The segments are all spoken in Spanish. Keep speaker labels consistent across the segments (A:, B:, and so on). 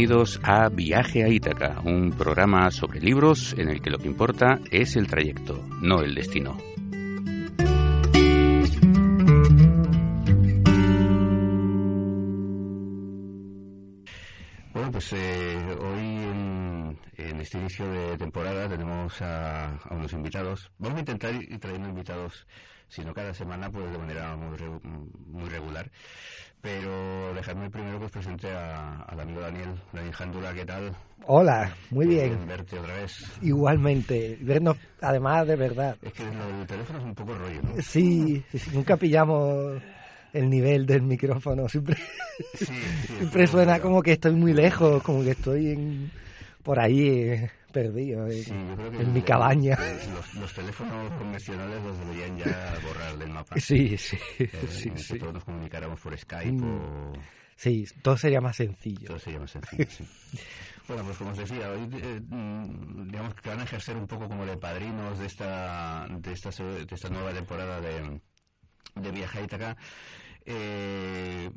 A: bienvenidos a Viaje a Ítaca, un programa sobre libros en el que lo que importa es el trayecto, no el destino.
B: Bueno, pues eh, hoy en, este inicio de temporada tenemos a, unos invitados. Vamos a intentar trayendo invitados, si no cada semana, pues de manera muy, muy regular. Pero dejadme primero que os presente a, al amigo Daniel, Daniel Jandura, ¿qué tal?
C: Hola, muy bien.
B: verte otra vez.
C: Igualmente, vernos además de verdad.
B: Es que el teléfono es un poco rollo, ¿no?
C: Sí, nunca pillamos el nivel del micrófono, siempre, siempre suena como que estoy muy lejos, como que estoy en, por ahí. Eh, perdido en, mi cabaña.
B: Los, teléfonos convencionales los deberían ya borrar del mapa.
C: Sí, sí.
B: Eh, sí, todos nos comunicáramos por Skype mm. o...
C: Sí, todo sería más sencillo.
B: Todo sería más sencillo, sí. Bueno, pues como os decía, hoy eh, digamos que van a ejercer un poco como de padrinos de esta, de esta, de esta nueva temporada de, de Viaje a Ítaca eh,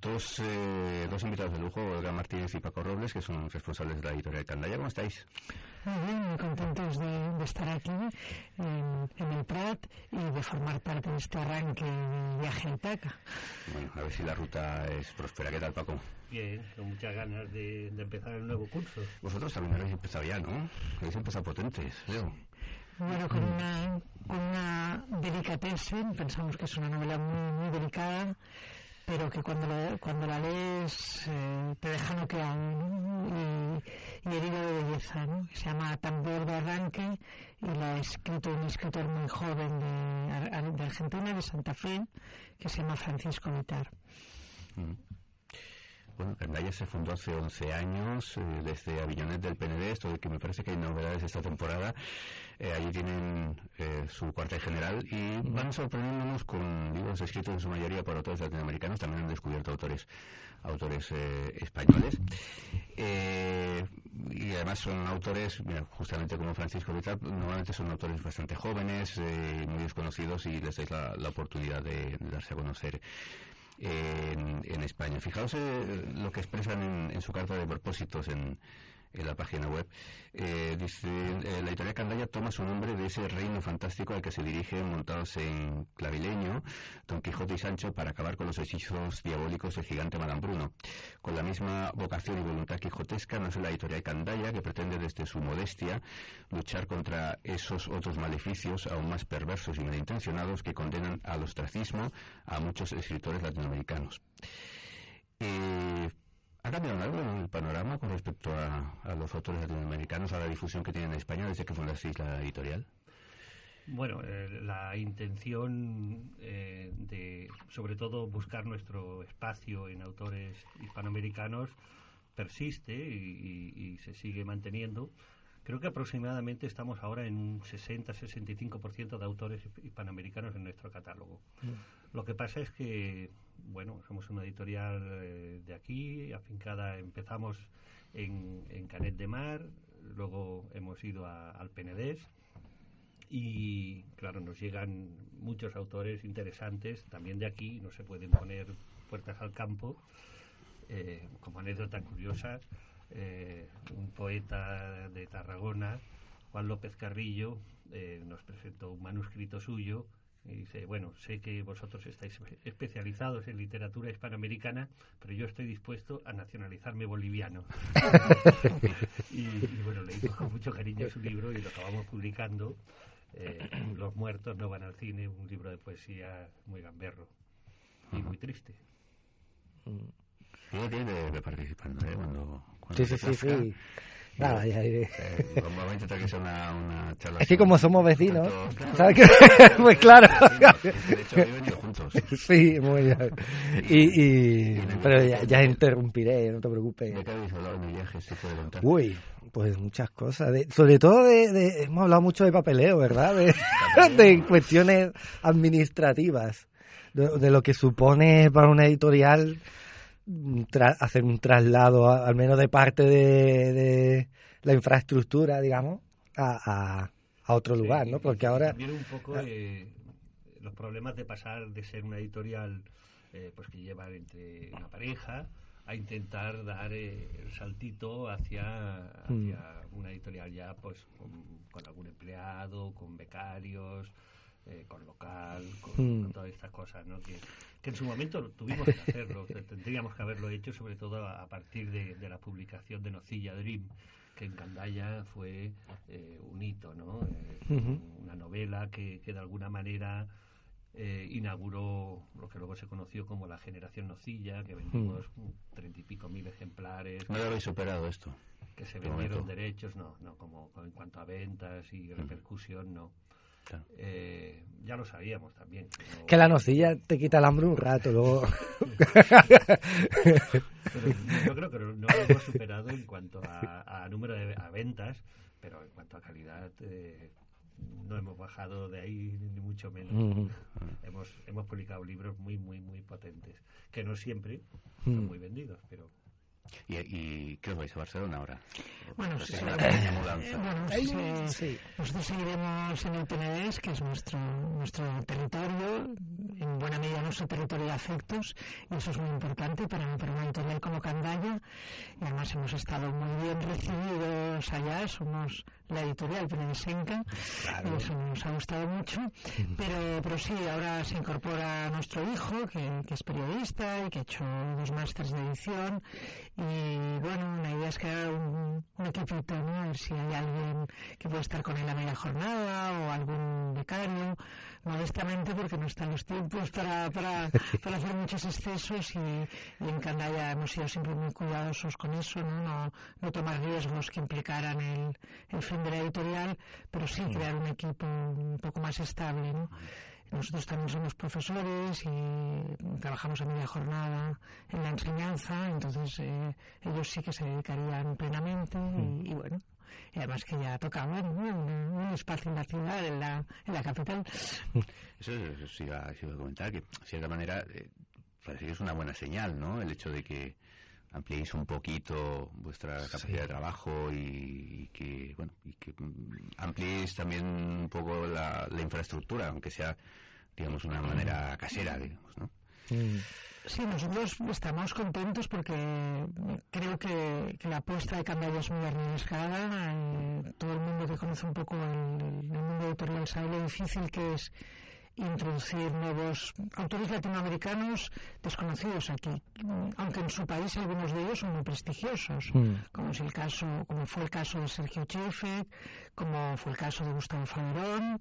B: dos, eh, dos invitados de lujo, Olga Martínez y Paco Robles, que son responsables de la editorial Candaya. ¿Cómo estáis?
D: Muy bien, muy contentos de, estar aquí en, el Prat y de formar parte de este arranque de viaje a Itaca.
B: Bueno, a ver si la ruta es próspera. ¿Qué tal, Paco?
E: Bien, con muchas ganas de, empezar el nuevo curso.
B: Vosotros también habéis empezado ya, ¿no? Habéis empezado potentes, veo.
D: Bueno, con una, con una delicatessen, pensamos que es una novela muy, muy delicada, pero que cuando la, cuando la lees eh, te deja noqueado y, y, herido de belleza. ¿no? Se llama Tambor de Arranque y la ha escrito un escritor muy joven de, de Argentina, de Santa Fe, que se llama Francisco Vitar.
B: Mm. Bueno, Candaya se fundó hace 11 años, eh, desde Avillonet del PND, esto que me parece que hay novedades esta temporada. Eh, allí tienen eh, su cuartel general y van sorprendiéndonos con libros escritos en su mayoría por autores latinoamericanos. También han descubierto autores autores españoles. y además son autores, justamente como Francisco Vital, normalmente son autores bastante jóvenes, muy desconocidos y les dais la, oportunidad de darse a conocer en, España. Fijaos eh, lo que expresan en, su carta de propósitos en, la página web. Eh, dice, eh, la editorial Candaya toma su nombre de ese reino fantástico al que se dirigen montados en clavileño Don Quijote y Sancho para acabar con los hechizos diabólicos del gigante Madame Bruno. Con la misma vocación y voluntad quijotesca nace la editorial Candaya que pretende desde su modestia luchar contra esos otros maleficios aún más perversos y malintencionados que condenan al ostracismo a muchos escritores latinoamericanos. Eh, ¿Ha cambiado algo el panorama con respecto a, los autores latinoamericanos, a la difusión que tienen en España desde que fundasteis la editorial?
E: Bueno, eh, la intención eh, de, sobre todo, buscar nuestro espacio en autores hispanoamericanos persiste y, se sigue manteniendo. Creo que aproximadamente estamos ahora en un 60-65% de autores hispanoamericanos en nuestro catálogo. Mm. Lo que pasa es que bueno, somos una editorial eh, de aquí, afincada, empezamos en, Canet de Mar, luego hemos ido al Penedés y claro, nos llegan muchos autores interesantes también de aquí, no se pueden poner puertas al campo. Eh, como anécdota curiosa, eh, un poeta de Tarragona, Juan López Carrillo, nos presentó un manuscrito suyo y dice, bueno, sé que vosotros estáis especializados en literatura hispanoamericana, pero yo estoy dispuesto a nacionalizarme boliviano. y, bueno, le hizo con mucho cariño su libro y lo acabamos publicando. Eh, Los muertos no van al cine, un libro de poesía muy gamberro y muy triste.
B: de, participando, ¿eh? Cuando,
C: sí, sí, sí, sí. Nada, ya iré.
B: Eh, que sea una, una charla.
C: Es que como somos vecinos, ¿sabes qué? pues claro.
B: De hecho, hemos venido juntos.
C: Sí, muy bien. Y, y... Pero ya, ya interrumpiré, no te preocupes.
B: ¿De qué habéis hablado en mi viaje? ¿Se puede contar?
C: Uy, pues muchas cosas. De, sobre todo de, de, Hemos hablado mucho de papeleo, ¿verdad? De, de cuestiones administrativas. De, de, lo que supone para una editorial hacer un traslado, al menos de parte de, la infraestructura, digamos, a, a, otro lugar, ¿no? Porque ahora...
E: También un poco eh, los problemas de pasar de ser una editorial eh, pues que lleva entre una pareja a intentar dar eh, el saltito hacia, hacia una editorial ya pues con, algún empleado, con becarios, eh, con local, con, todas estas cosas, ¿no? Que, que, en su momento tuvimos que hacerlo, tendríamos que haberlo hecho sobre todo a, partir de, de, la publicación de Nocilla Dream, que en Candaya fue eh, un hito, ¿no? Una novela que, que de alguna manera eh, inauguró lo que luego se conoció como la generación nocilla, que vendimos hmm. treinta y pico mil ejemplares.
B: ¿No habéis superado esto?
E: Que se vendieron derechos, no, no, como, en cuanto a ventas y hmm. repercusión, no. Eh, ya lo sabíamos también.
C: Que, la nocilla te quita el hambre un rato, luego.
E: yo creo que no lo hemos superado en cuanto a, número de ventas, pero en cuanto a calidad, eh, no hemos bajado de ahí ni mucho menos. hemos, hemos publicado libros muy, muy, muy potentes, que no siempre son muy vendidos, pero
B: ¿Y, ¿Y, qué os vais a Barcelona ahora?
D: Bueno, sí, sí, nosotros seguiremos en el Penedés, que es nuestro, nuestro territorio, en buena medida nuestro territorio de afectos, y eso es muy importante para, para una editorial como Candaya, y además hemos estado muy bien recibidos allá, somos la editorial Penedesenca, y eso nos ha gustado mucho, pero, pero sí, ahora se incorpora nuestro hijo, que, que es periodista y que ha hecho dos másteres de edición, y bueno, la idea es crear un, un equipito, ¿no? A ver si hay alguien que pueda estar con él a media jornada o algún becario, modestamente porque no están los tiempos para, para, para hacer muchos excesos y, en Candaya hemos sido siempre muy cuidadosos con eso, ¿no? No, no tomar riesgos que implicaran el, el fin de la editorial, pero sí crear un equipo un poco más estable, ¿no? Nosotros también somos profesores y trabajamos a media jornada en la enseñanza, entonces eh, ellos sí que se dedicarían plenamente y, bueno, y además que ya tocaban un, espacio en la ciudad, en la, en la capital.
B: Eso, sí iba, a comentar, que de cierta manera eh, parece que es una buena señal, ¿no? El hecho de que ampliéis un poquito vuestra capacidad de trabajo y, que bueno y que mm, ampliéis también un poco la, infraestructura aunque sea digamos una manera casera digamos ¿no?
D: Mm. Sí, nosotros estamos contentos porque creo que, la apuesta de Candaya es muy arriesgada. Eh, todo el mundo que conoce un poco el, el mundo editorial sabe lo difícil que es introducir nuevos autores latinoamericanos desconocidos aquí, aunque en su país algunos de ellos son muy prestigiosos, mm. como es el caso, como fue el caso de Sergio Chefek, como fue el caso de Gustavo Faberón,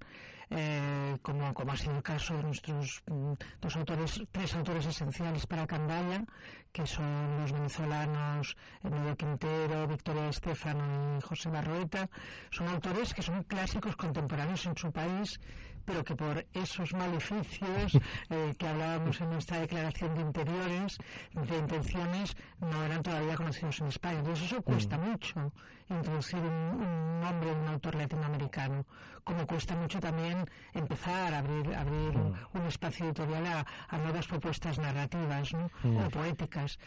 D: eh, como, como ha sido el caso de nuestros mm, dos autores, tres autores esenciales para Candaya, que son los venezolanos Emilio Quintero, Victoria Estefano y José Barroeta, son autores que son clásicos contemporáneos en su país pero que por esos maleficios eh, que hablábamos en nuestra declaración de interiores, de intenciones, no eran todavía conocidos en España. Entonces eso cuesta mm. mucho, introducir un, nombre de un autor latinoamericano, como cuesta mucho también empezar a abrir, abrir un, mm. espacio editorial a, nuevas propuestas narrativas ¿no? Mm. o poéticas.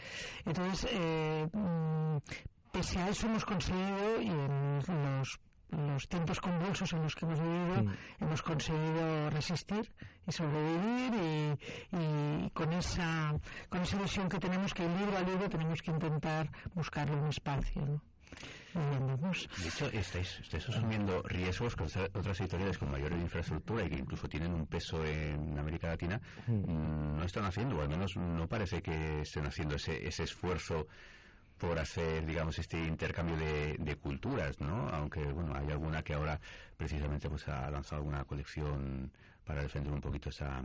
D: Entonces, eh, pese a eso hemos conseguido, y en los los tiempos convulsos en los que hemos vivido hemos conseguido resistir y sobrevivir y, con esa con esa visión que tenemos que libro a libro tenemos que intentar buscarle un espacio ¿no?
B: De hecho, estáis, asumiendo riesgos con otras editoriales con mayor infraestructura y que incluso tienen un peso en América Latina. Mm, no están haciendo, o al menos no parece que estén haciendo ese, ese esfuerzo por hacer, digamos, este intercambio de, culturas, ¿no? Aunque, bueno, hay alguna que ahora precisamente pues ha lanzado alguna colección para defender un poquito esa,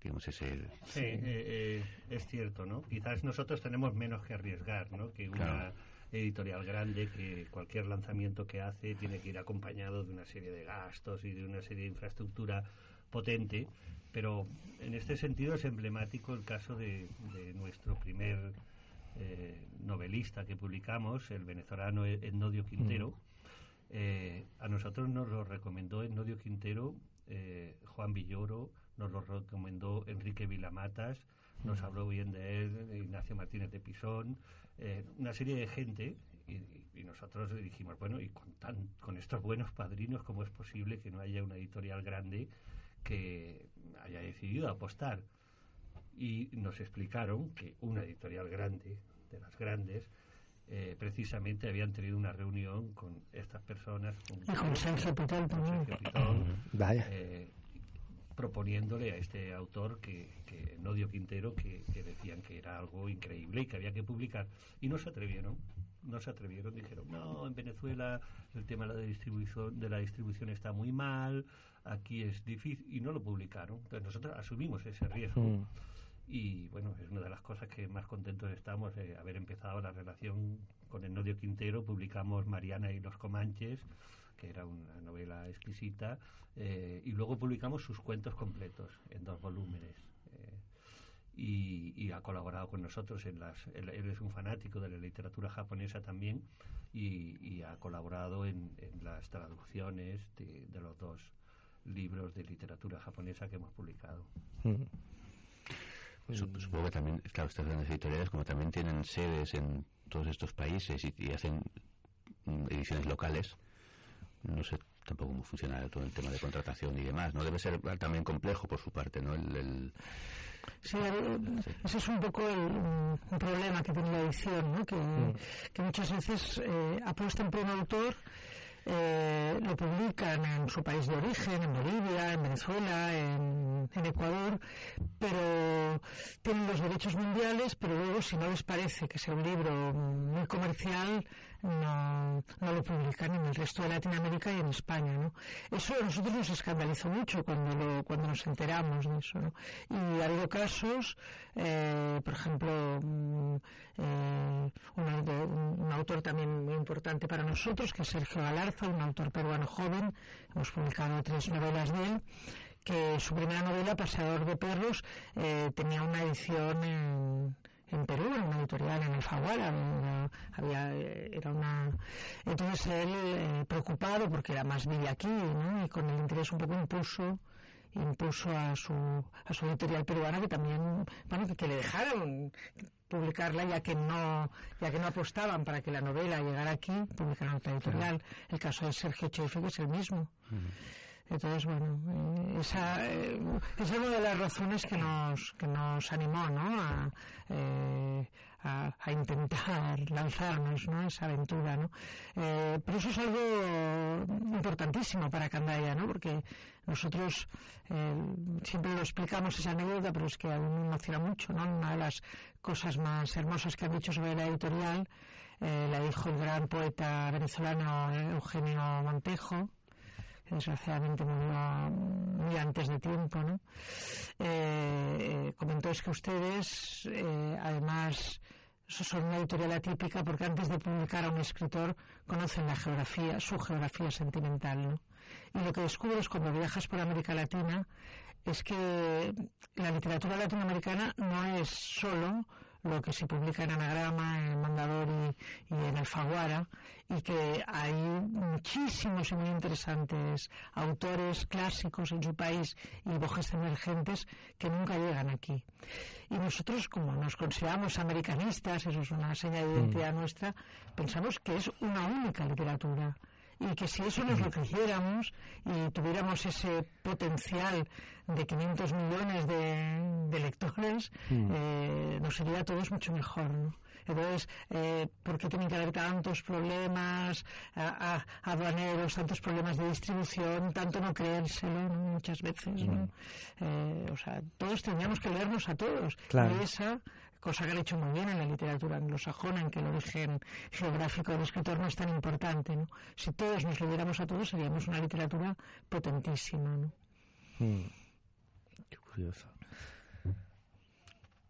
B: digamos, ese...
E: Sí, eh, eh, es cierto, ¿no? Quizás nosotros tenemos menos que arriesgar, ¿no? Que una editorial grande que cualquier lanzamiento que hace tiene que ir acompañado de una serie de gastos y de una serie de infraestructura potente, pero en este sentido es emblemático el caso de nuestro primer eh, novelista que publicamos, el venezolano Ennodio Quintero. Eh, a nosotros nos lo recomendó Ennodio Quintero, eh, Juan Villoro, nos lo recomendó Enrique Vilamatas, nos habló bien de él, Ignacio Martínez de Pisón, una serie de gente. Y, nosotros dijimos, bueno, y con, tan, con estos buenos padrinos, ¿cómo es posible que no haya una editorial grande que haya decidido apostar? y nos explicaron que una editorial grande, de las grandes, eh, precisamente habían tenido una reunión con estas personas.
D: Con, y con Sergio Pitón también.
C: Vaya.
E: Eh, proponiéndole a este autor que, que Nodio Quintero que, que, decían que era algo increíble y que había que publicar y no se atrevieron no se atrevieron dijeron no en Venezuela el tema de la distribución de la distribución está muy mal aquí es difícil y no lo publicaron entonces nosotros asumimos ese riesgo mm y bueno, es una de las cosas que más contentos estamos de haber empezado la relación con el Nodio Quintero. Publicamos Mariana y los Comanches, que era una novela exquisita, eh, y luego publicamos sus cuentos completos en dos volúmenes. Eh, y, ha colaborado con nosotros en las. Él, es un fanático de la literatura japonesa también y, ha colaborado en, las traducciones de, los dos libros de literatura japonesa que hemos publicado.
B: Mm. Supongo que también, claro, estas grandes editoriales como también tienen sedes en todos estos países y, hacen mm, ediciones locales, no sé tampoco cómo funciona todo el tema de contratación y demás, ¿no? Debe ser también complejo por su parte, ¿no? El,
D: Sí, ese es un poco el, problema que tiene la edición, ¿no? que, mm. que muchas veces eh, apuestan por un autor eh, lo publican en su país de origen, en Bolivia, en Venezuela, en, Ecuador, pero tienen los derechos mundiales, pero luego si no les parece que sea un libro muy comercial, no, no lo publican en el resto de Latinoamérica y en España, ¿no? Eso a nosotros nos escandalizó mucho cuando lo, cuando nos enteramos de eso, ¿no? Y ha habido casos, eh, por ejemplo, mm, eh, un, un, autor también muy importante para nosotros, que es Sergio Galarza, un autor peruano joven, hemos publicado tres novelas de él, que su primera novela, Paseador de Perros, eh, tenía una edición en en Perú, en una editorial en Alfaguara, había, era una... Entonces él, eh, preocupado, porque era más vive aquí, ¿no? Y con el interés un poco impuso impuso a su, a su editorial peruana que también, bueno, que, le dejaron publicarla ya que no ya que no apostaban para que la novela llegara aquí, publicaron otra editorial. El caso de Sergio Chefe, que es el mismo. Entonces, bueno, eh, esa, eh, es una de las razones que nos, que nos animó ¿no? a, eh, a, intentar lanzarnos ¿no? esa aventura. ¿no? Eh, pero eso es algo importantísimo para Candaya, ¿no? porque nosotros siempre lo explicamos esa anécdota, pero es que a mí me emociona mucho. ¿no? Una de las cosas más hermosas que han dicho sobre la editorial la dijo el gran poeta venezolano Eugenio Montejo desgraciadamente murió muy antes de tiempo, ¿no? Eh, comentó que ustedes, eh, además, son una editorial atípica porque antes de publicar a un escritor conocen la geografía, su geografía sentimental, ¿no? Y lo que descubres cuando viajas por América Latina es que la literatura latinoamericana no es solo lo que se publica en Anagrama, en Mandador y, en Alfaguara, y que hay muchísimos y muy interesantes autores clásicos en su país y voces emergentes que nunca llegan aquí. Y nosotros, como nos consideramos americanistas, eso es una señal de identidad mm. nuestra, pensamos que es una única literatura y que si eso nos lo creciéramos y tuviéramos ese potencial de 500 millones de, lectores, mm. eh, nos sería a todos mucho mejor, ¿no? Entonces, eh, ¿por qué tienen que haber tantos problemas aduaneros, tantos problemas de distribución, tanto no creérselo muchas veces? ¿no? Mm. Eh, o sea, todos tendríamos que leernos a todos. Y esa cosa que han hecho muy bien en la literatura anglosajona, en que el origen geográfico del escritor no es tan importante. ¿no? Si todos nos leyéramos a todos, seríamos una literatura potentísima. ¿no?
C: Hmm. Qué curioso.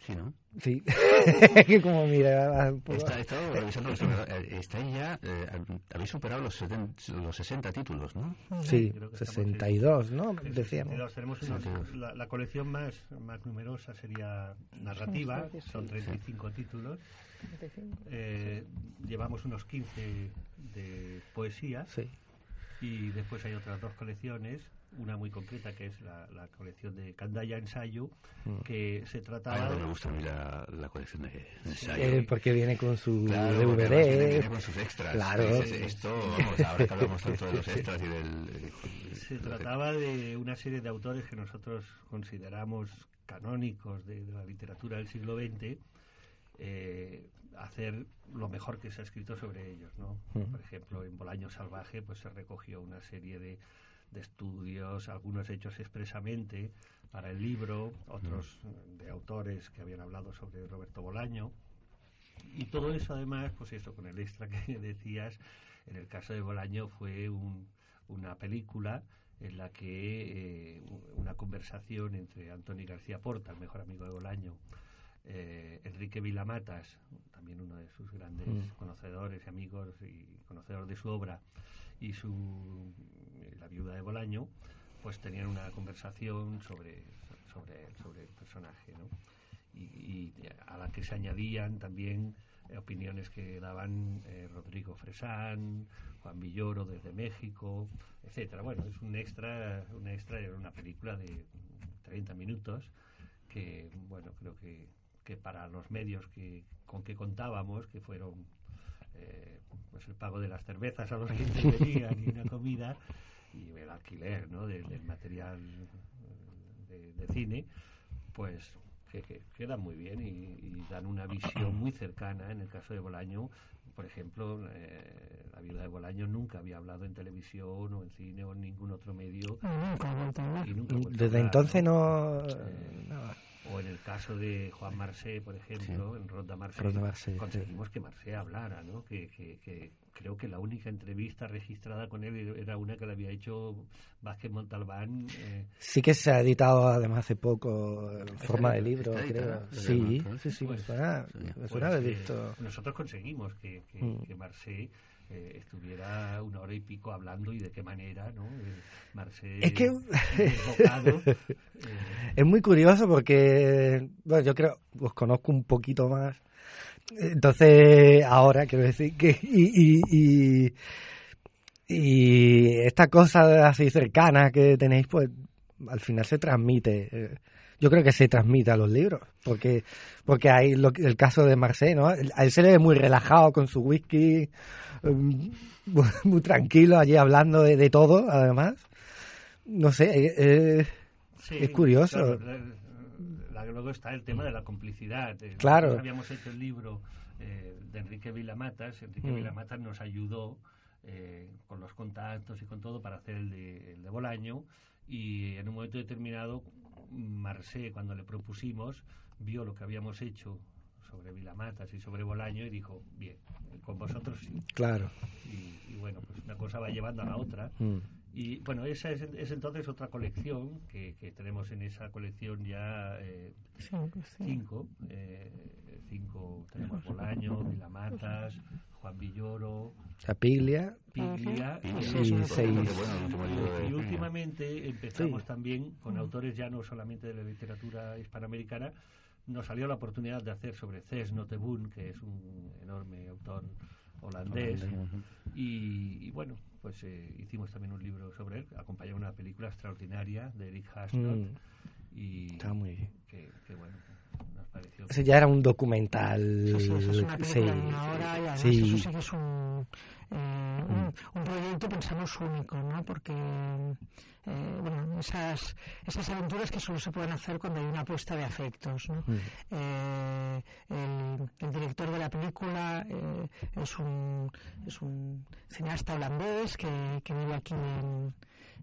B: Sí, ¿no?
C: Sí, que como mira...
B: Está, revisando eh, Estáis ya, eh, habéis superado los, los 60 títulos, ¿no?
C: Sí, 62, ¿no?
E: Decíamos. Tenemos la, colección más, más numerosa sería narrativa, son 35 títulos. Eh, llevamos unos 15 de poesía.
C: Sí.
E: Y después hay otras dos colecciones una muy concreta que es la, la colección de Candaya Ensayo, mm. que se trataba...
B: me gusta a mí la, la colección de Ensayo.
C: Eh, porque viene con su
B: claro,
C: DVD.
B: Viene con sus extras.
C: Claro.
B: esto, vamos, ahora que hablamos tanto de los extras y del...
E: Se trataba de una serie de autores que nosotros consideramos canónicos de, la literatura del siglo XX, eh, hacer lo mejor que se ha escrito sobre ellos, ¿no? Por ejemplo, en Bolaño Salvaje pues se recogió una serie de, de estudios, algunos hechos expresamente para el libro, otros de autores que habían hablado sobre Roberto Bolaño. Y todo eso además, pues eso, con el extra que decías, en el caso de Bolaño fue una película en la que eh, una conversación entre Antonio García Porta, el mejor amigo de Bolaño, eh, Enrique Vilamatas, también uno de sus grandes mm. conocedores y amigos y conocedores de su obra, y su la viuda de Bolaño, pues tenían una conversación sobre, sobre, sobre el personaje, ¿no? y, a la que se añadían también eh, opiniones que daban eh, Rodrigo Fresán, Juan Villoro desde México, etcétera. Bueno, es un extra, un extra, era una película de 30 minutos que, bueno, creo que, que para los medios que con que contábamos, que fueron eh, pues el pago de las cervezas a los que intervenían y una comida y el alquiler ¿no? del, material de, cine, pues que, quedan muy bien y, dan una visión muy cercana. En el caso de Bolaño, por ejemplo, eh, la viuda de Bolaño nunca había hablado en televisión o en cine o en ningún otro medio.
C: Desde entonces no...
E: Eh, o en el caso de Juan Marcé, por ejemplo, en Ronda Marcé, conseguimos que Marcé hablara, ¿no? Que, que, creo que la única entrevista registrada con él era una que le había hecho Vázquez Montalbán.
C: Eh. Sí que se ha editado además hace poco en forma de libro, creo. Sí, sí, sí, pues,
E: pues, visto. Nosotros conseguimos que, que, mm. que Marcé eh, estuviera una hora y pico hablando y de qué manera, ¿no?
C: Eh, es que es muy curioso porque, bueno, yo creo, os conozco un poquito más. Entonces, ahora quiero decir que y, y, y, esta cosa así cercana que tenéis, pues al final se transmite. Eh, yo creo que se transmite a los libros, porque porque hay el caso de Marcé, ¿no? A él se le ve muy relajado con su whisky, em, muy tranquilo allí hablando de, todo, además. No sé, eh, eh, es curioso.
E: luego está el tema de la complicidad.
C: Claro.
E: habíamos hecho el libro eh, de Enrique Vilamatas. Enrique mm. Vilamatas nos ayudó con los contactos y con todo para hacer el de, el de Bolaño y en un momento determinado Marcé, cuando le propusimos, vio lo que habíamos hecho sobre Vilamatas y sobre Bolaño y dijo, bien, con vosotros sí.
C: Claro.
E: Y, bueno, pues una cosa va llevando a la otra. Mm. Y bueno, esa es, entonces otra colección que, tenemos en esa colección ya eh, cinco. Eh, cinco, tenemos Bolaño, Vilamatas, Juan Villoro,
C: Piglia,
E: Piglia
C: y, seis.
E: y últimamente empezamos también con autores ya no solamente de la literatura hispanoamericana, nos salió la oportunidad de hacer sobre Cés Noteboom, que es un enorme autor holandés, y, bueno, pues eh, hicimos también un libro sobre él, acompañado una película extraordinaria de Eric Hasnot, mm. y
C: Está muy bien.
E: Que, bueno, pareció...
C: Ese ya era un documental.
D: Sí, sí, es una película de una hora y además sí. eso sí que es un eh, un, un, proyecto pensamos único, ¿no? Porque eh, bueno, esas, esas aventuras que solo se pueden hacer cuando hay una apuesta de afectos, ¿no? Mm. Eh, el, el, director de la película eh, es, un, es un cineasta holandés que, que vive aquí en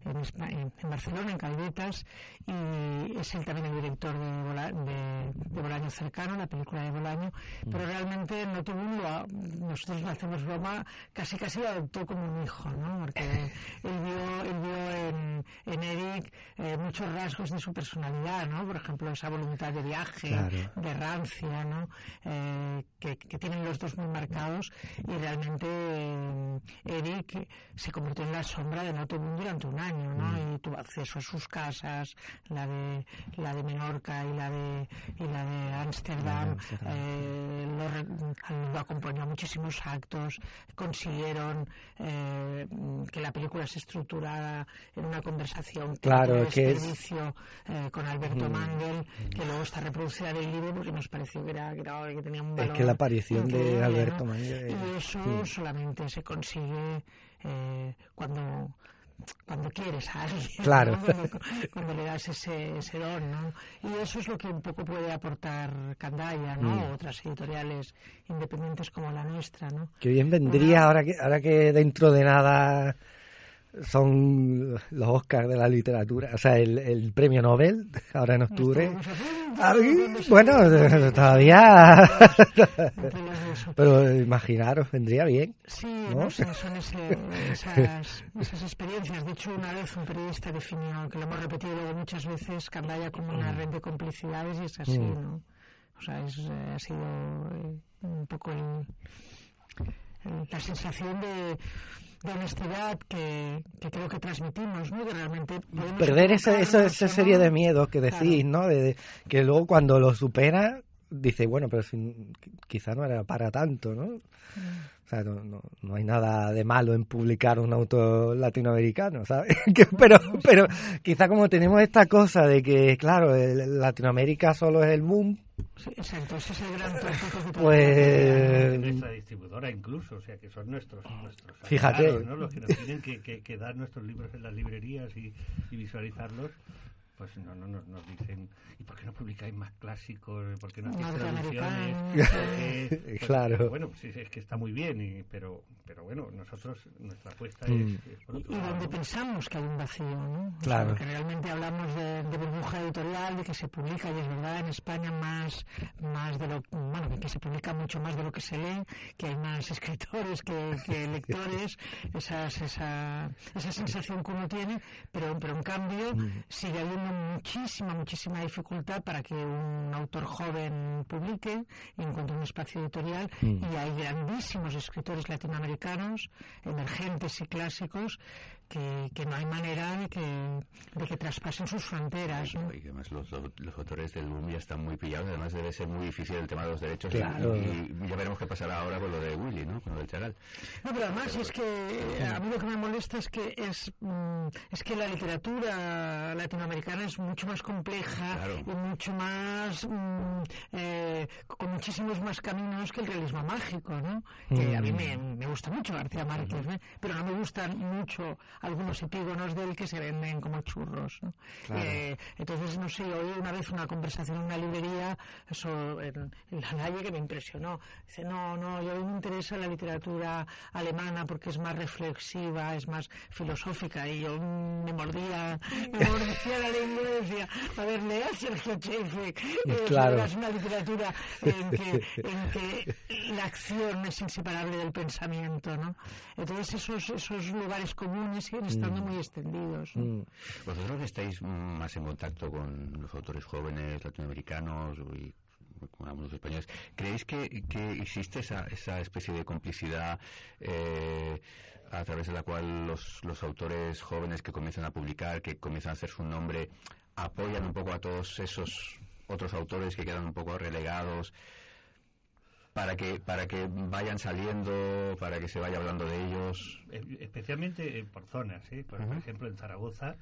D: en, en, Barcelona, en Caldetas, y es él también el director de, de, Bolaño Cercano, la película de Bolaño, mm. pero realmente no tuvo un, nosotros no hacemos broma, casi casi lo adoptó como un hijo, ¿no? Porque él vio, él vio en, en Eric eh, muchos rasgos de su personalidad, ¿no? Por ejemplo, esa voluntad de viaje, de rancia, ¿no? Eh, que, que, tienen los dos muy marcados y realmente eh, Eric se convirtió en la sombra de No Mundo durante un año Mm. Y tuvo acceso a sus casas, la de, la de Menorca y la de, y la de Ámsterdam, eh, lo, acompañó muchísimos actos, consiguieron eh, que la película se estructurara en una conversación
C: claro, que
D: es... eh, con Alberto mm. Mangel, que luego está reproducida en el libro porque nos pareció que, era, que, era, que tenía un valor.
C: Es que la aparición de Alberto Mangel.
D: Y eso solamente se consigue eh, cuando cuando quieres a alguien,
C: Claro.
D: cuando, le das ese, ese don, ¿no? Y eso es lo que un poco puede aportar Candaya, ¿no?
C: Mm.
D: Otras editoriales independientes como la nuestra, ¿no?
C: Que bien vendría ahora que, ahora que dentro de nada son los Oscars de la literatura, o sea, el, el premio Nobel, ahora en octubre. Bueno, todavía. Pero imaginaros, vendría bien.
D: Sí,
C: ¿no?
D: sé, son ese- esas, esas experiencias. De hecho, una vez un periodista definió, que lo hemos repetido muchas veces, Candaya como una red de complicidades y es así,
C: Mm.
D: ¿no? O sea, es, eh, ha sido eh, un poco el- el- la sensación de, de honestidad que, que creo que transmitimos, ¿no? Que realmente
C: Perder esa, esa, esa serie de miedos que decís, ¿no? De, de- que luego cuando lo supera, dice, bueno, pero si, quizá no era para tanto, ¿no? O sea, no, no, no hay nada de malo en publicar un autor latinoamericano, ¿sabes? Que- pero, pero quizá como tenemos esta cosa de que, claro, el- Latinoamérica solo es el boom,
D: Sí, exacto, ese es el gran
C: pues...
E: nuestra distribuidora incluso, o sea que son nuestros, nuestros
C: Fíjate.
E: ¿no? los que nos tienen que, que- que dar nuestros libros en las librerías y, y visualizarlos, pues no, no nos, nos dicen, ¿y por qué no publicáis más clásicos? ¿Por qué no hacéis traducciones?
D: Norteamericanos.
E: ¿Por qué? Pues,
C: Claro.
E: Bueno, pues es, que está muy bien, y, pero, pero bueno, nosotros, nuestra apuesta
C: Mm.
E: es, es por otro
D: y
E: lado,
D: donde
E: ¿no?
D: pensamos que hay un vacío, ¿no? O sea,
C: Claro.
D: porque realmente hablamos de, de burbuja editorial, de que se publica, y es verdad, en España más, más de lo, bueno, que, se publica mucho más de lo que se lee, que hay más escritores que, que lectores, esas, esa, esa sensación que uno tiene, pero, pero en cambio sigue habiendo muchísima, muchísima dificultad para que un autor joven publique y encuentre un espacio editorial, y hay grandísimos escritores latinoamericanos, emergentes y clásicos, que, que no hay manera de que, de que traspasen sus fronteras. ¿no?
B: Y que además los, los autores del boom ya están muy pillados, además debe ser muy difícil el tema de los derechos
C: Claro.
B: y, y ya veremos qué pasará ahora con lo de Willy, ¿no? Con lo del Chagal.
D: No, pero además es que eh, a mí lo que me molesta es que es, mm, es que la literatura latinoamericana es mucho más compleja
B: Claro.
D: y mucho más mm, eh, con muchísimos más caminos que el realismo mágico, ¿no? Que a mí me, me gusta mucho García Márquez, ¿eh? pero no me gustan mucho algunos epígonos de él que se venden como churros, ¿no? Eh, entonces, no sé, oí una vez una conversación en una librería eso, en, en la calle que me impresionó. Dice, no, no, yo me interesa la literatura alemana porque es más reflexiva, es más filosófica. Y yo mm, me mordía, me mordía la lengua y decía, a ver, lea Sergio Cheifek. Eh,
C: Claro.
D: Es una literatura en que, en que la acción es inseparable del pensamiento, ¿no? Entonces esos, esos lugares comunes estando muy extendidos.
C: Mm.
B: Vosotros que estáis mm, más en contacto con los autores jóvenes latinoamericanos y con algunos españoles, ¿creéis que, que existe esa, esa especie de complicidad eh, a través de la cual los, los autores jóvenes que comienzan a publicar, que comienzan a hacer su nombre, apoyan un poco a todos esos otros autores que quedan un poco relegados? Para que para que vayan saliendo, para que se vaya hablando de ellos.
E: Eh, especialmente por zonas. ¿eh? Por, ejemplo, en Zaragoza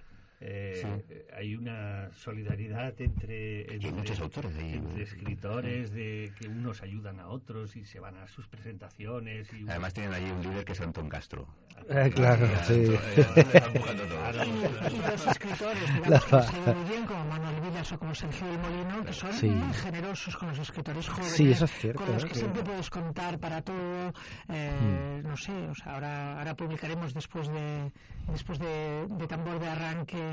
E: eh,
B: Sí.
E: hay una solidaridad entre,
B: Y hay
E: entre,
B: muchos autores ahí.
E: entre escritores de que unos ayudan a otros y se van a sus presentaciones. Y
B: Además tienen allí un líder que es Antón Castro.
C: Eh, claro, sí.
D: Y, escritores, que bien, como Manuel o como Sergio del Molino, que son
C: Sí.
D: muy generosos con los escritores jóvenes,
C: Sí, eso es cierto,
D: con los
C: ¿eh?
D: que siempre puedes contar para todo. eh, No sé, o sea, ahora, ahora publicaremos después de después de, de Tambor de Arranque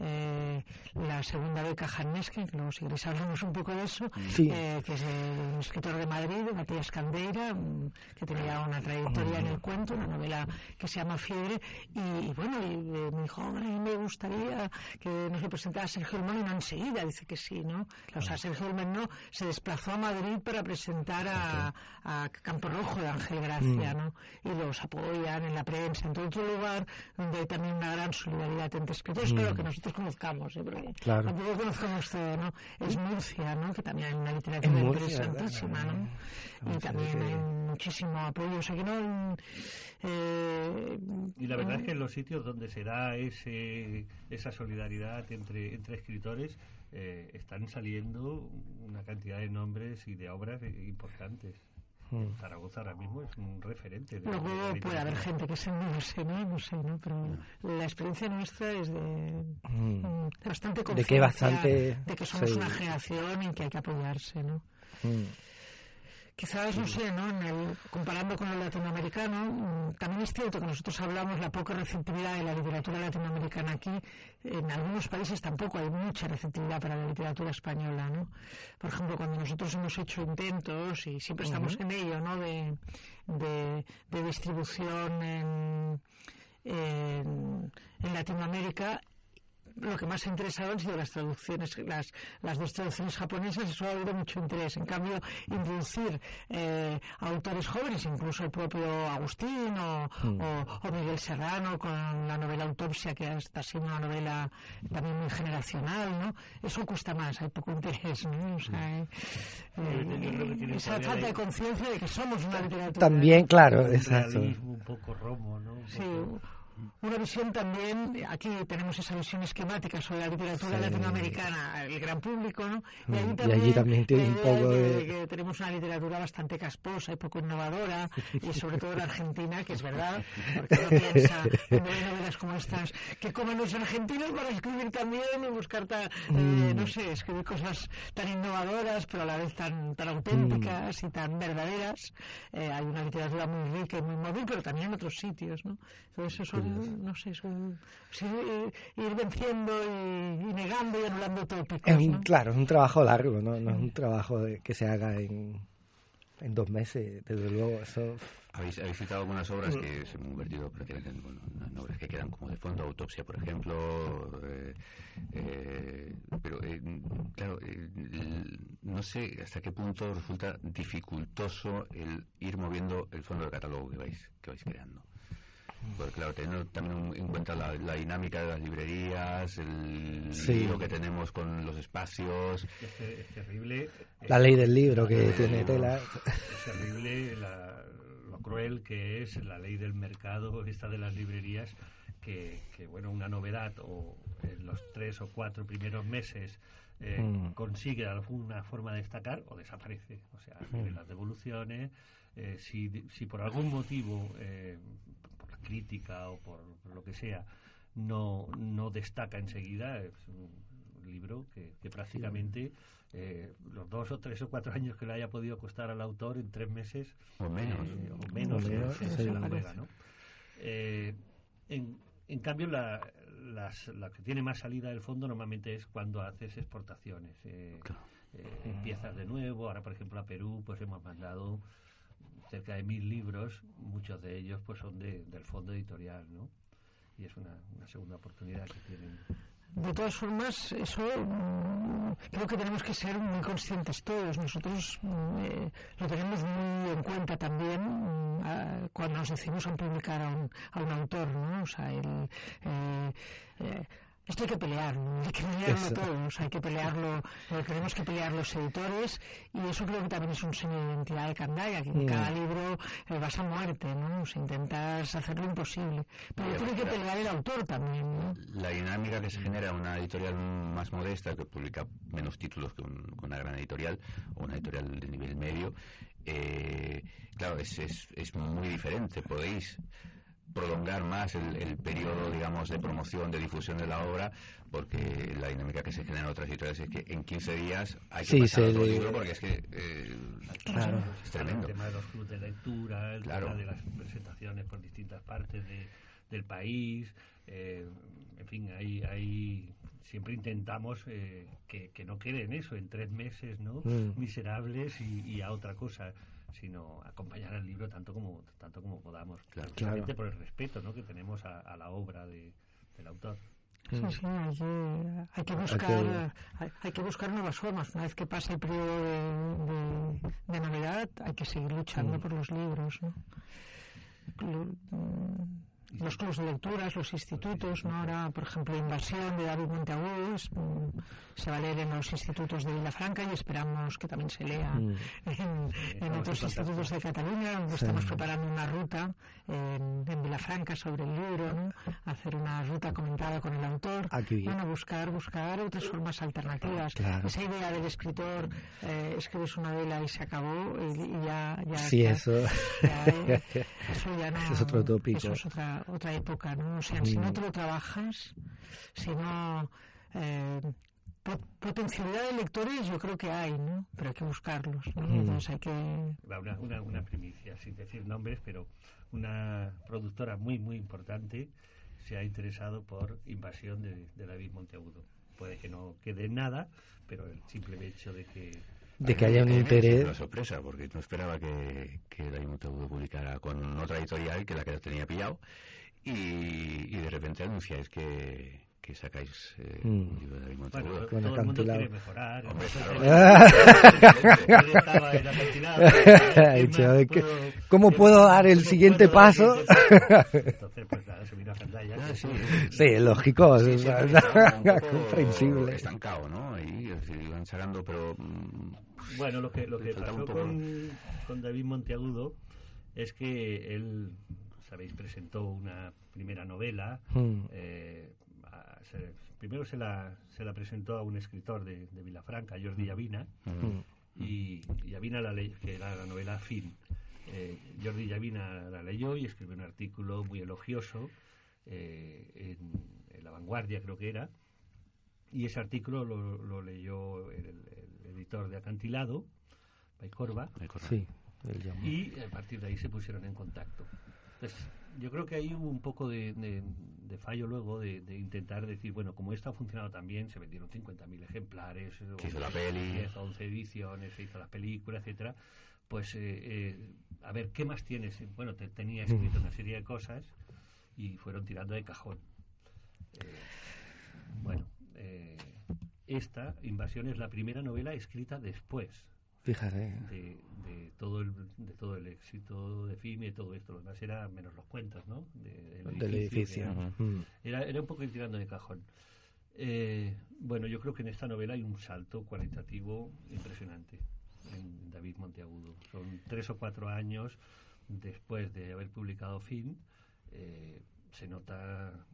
D: eh, la segunda beca Hanneske, que luego si queréis hablamos un poco de eso,
C: Sí.
D: eh, que es un escritor de Madrid, Matías Candeira, mm, que tenía una trayectoria en el cuento, una novela que se llama Fiebre, y, y bueno, y, eh, me dijo, me gustaría que nos representara Sergio Hermano, y no enseguida dice que sí, ¿no? O sea, Sergio Hermano se desplazó a Madrid para presentar a, a Campo Rojo de Ángel Gracia, ¿no? Y los apoyan en la prensa, en todo otro lugar donde hay también una gran solidaridad entre escritores, pero que nosotros conozcamos, ¿eh? Porque
C: Claro.
D: tampoco conozcamos todo, ¿no? Es Murcia, ¿no? Que también hay una literatura
C: Murcia,
D: interesantísima. ¿no? Y también hay muchísimo apoyo, o sea que no... eh,
E: Y la verdad es que en los sitios donde se da ese, esa solidaridad entre, entre escritores eh, están saliendo una cantidad de nombres y de obras eh, importantes. Mm. Zaragoza ahora mismo es un referente.
D: De, Luego puede haber gente que se no sé, ¿no? no sé, ¿no? Pero la experiencia nuestra es de, mm. bastante
C: de que bastante
D: de que somos una generación en que hay que apoyarse, ¿no? Quizás, no sé, ¿no? comparando con el latinoamericano, mm, también es cierto que nosotros hablamos la poca receptividad de la literatura latinoamericana aquí. En algunos países tampoco hay mucha receptividad para la literatura española, ¿no? Por ejemplo, cuando nosotros hemos hecho intentos, y siempre estamos en ello, ¿no? De, de, distribución en, en, en Latinoamérica, lo que más ha interesado han sido las traducciones, las, las dos traducciones japonesas, eso ha habido mucho interés. En cambio, introducir eh, autores jóvenes, incluso el propio Agustín mm. o, Miguel Serrano con la novela Autopsia, que está siendo una novela también muy generacional, ¿no? Eso cuesta más, hay poco interés, ¿no? O sea, eh, eh, esa falta de conciencia de que somos una literatura.
C: También, claro, exacto.
E: Un poco romo, ¿no?
D: sí, una visión también, aquí tenemos esa visión esquemática sobre la literatura latinoamericana, el gran público, ¿no?
C: Y, allí también, tiene un poco de...
D: tenemos una literatura bastante casposa y poco innovadora, y sobre todo en Argentina, que es verdad, porque uno piensa en novelas como estas, que comen los argentinos para escribir también y buscar, eh, mm. no sé, escribir cosas tan innovadoras, pero a la vez tan, tan auténticas y tan verdaderas. Eh, hay una literatura muy rica y muy móvil, pero también en otros sitios, ¿no? Entonces eso no sé, es un, ir venciendo y, negando y anulando tópicos.
C: Es Claro, es un trabajo largo, no, no es un trabajo que se haga en, en dos meses, desde luego. Eso...
B: Habéis, habéis citado algunas obras que se han convertido prácticamente en, bueno, obras que quedan como de fondo, autopsia, por ejemplo. Eh, eh, pero, eh, claro, no sé hasta qué punto resulta dificultoso el ir moviendo el fondo del catálogo que vais, que vais creando. Pues claro, teniendo también en cuenta la, dinámica de las librerías, el lío que tenemos con los espacios.
E: Es, terrible.
C: La ley del libro que tiene tela.
E: Es terrible lo cruel que es la ley del mercado, esta de las librerías, que, bueno, una novedad o en los tres o cuatro primeros meses eh, mm. consigue alguna forma de destacar o desaparece. O sea, mm. las devoluciones, eh, si, si por algún motivo eh, crítica o por, lo que sea no, no destaca enseguida. Es un libro que, que prácticamente eh, los dos o tres o cuatro años que le haya podido costar al autor en tres meses
B: o menos,
E: eh, o menos, se, la juega, ¿no? Eh, en, en, cambio, la, las, la que tiene más salida del fondo normalmente es cuando haces exportaciones. Empiezas de nuevo. Ahora, por ejemplo, a Perú, pues hemos mandado cerca de mil libros, muchos de ellos pues son de, del fondo editorial, ¿no? Y es una, una segunda oportunidad que tienen.
D: De todas formas, eso mm, creo que tenemos que ser muy conscientes todos. Nosotros mm, eh, lo tenemos muy en cuenta también mm, cuando nos decimos a publicar a un, a un autor, ¿no? O sea, el, eh, eh, esto hay que pelearlo, hay que pelearlo todos, hay que pelearlo, tenemos que pelear los editores y eso creo que también es un signo de identidad de Candaya, que en mm. cada libro eh, vas a muerte, ¿no? O intentas hacer lo imposible. Pero tiene que pelear el autor también, ¿no?
B: La dinámica que se genera una editorial más modesta, que publica menos títulos que, una gran editorial, o una editorial de nivel medio, eh, claro, es, es, es muy diferente. Podéis prolongar más el, periodo, digamos, de promoción, de difusión de la obra, porque la dinámica que se genera en otras historias es que en 15 días hay que pasar otro libro, porque es que eh, es tremendo.
E: El tema de los clubes de lectura, el tema de las presentaciones por distintas partes del país, eh, en fin, ahí, ahí siempre intentamos eh, que, no quede en eso, en tres meses, ¿no? Mm. Miserables y, y a otra cosa sino acompañar al libro tanto como tanto como podamos, claro, por el respeto ¿no? que tenemos a, la obra de, del autor.
D: Sí, sí, hay, que, buscar hay, que buscar nuevas formas. Una vez que pase el periodo de, de, Navidad, hay que seguir luchando mm. por los libros. ¿no? Los clubes de lecturas, los institutos, ¿no? Ahora, por ejemplo, Invasión de David Monteagudo mm, se va a leer en los institutos de Vilafranca y esperamos que también se lea mm. en, otros institutos de Cataluña. Estamos preparando una ruta en, Vilafranca sobre el libro, ¿no? Hacer una ruta comentada con el autor.
C: Aquí.
D: Bueno, buscar, buscar otras formas alternativas. Esa idea del escritor, eh, escribes una vela y se acabó y, ya, ya...
C: Sí, eso...
D: eso ya no...
C: es otro tópico.
D: Eso es otra, otra época, ¿no? O sea, si no te lo trabajas, si no... Eh, potencialidad de lectores yo creo que hay, ¿no? Pero hay que buscarlos, ¿no? Entonces hay que...
E: Una, una, una, primicia, sin decir nombres, pero una productora muy, muy importante se ha interesado por Invasión de, de David Monteagudo. Puede que no quede nada, pero el simple hecho de que
C: de que haya un interés.
B: Una sorpresa, porque no esperaba que, que David Monteagudo publicara con otra editorial que la que tenía pillado y, y de repente anunciáis que, que sacáis eh, mm. un libro de David.
E: Bueno, todo el mundo quiere mejorar. Hombre,
C: ¿Cómo puedo dar el siguiente paso?
E: Entonces, pues nada, subir a pantalla. Ah,
C: sí, sí, lógico, sí, sí, comprensible.
B: Estancado, ¿no? Ahí iban sacando, pero... Mm,
E: bueno, lo que, lo que pasó con, con David Monteagudo es que él, sabéis, presentó una primera novela, mm. eh, primero se la, se la presentó a un escritor de, de Vilafranca, Jordi Llavina, y Llavina la ley, que era la novela Fin. Eh, Jordi Llavina la leyó y escribió un artículo muy elogioso eh, en, La Vanguardia, creo que era, y ese artículo lo, leyó el, editor de Acantilado, Paicorba,
C: sí,
E: y a partir de ahí se pusieron en contacto. Entonces, yo creo que ahí hubo un poco de, de, fallo luego de, intentar decir, bueno, como esto ha funcionado también, se vendieron 50.000 ejemplares,
B: se hizo la peli,
E: 10 11 ediciones, se hizo la película, etcétera pues eh, eh, a ver, ¿qué más tienes? Bueno, te, tenía escrito una serie de cosas y fueron tirando de cajón. Eh, bueno, esta, Invasión, es la primera novela escrita después
C: Fíjate.
E: De, de, todo el, de todo el éxito de FIME y todo esto. Lo demás era menos los cuentos, ¿no?
C: del edificio.
E: Mm. Era, era, un poco ir tirando de cajón. Eh, bueno, yo creo que en esta novela hay un salto cualitativo impresionante en David Monteagudo. Son tres o cuatro años después de haber publicado Fin. Eh, se nota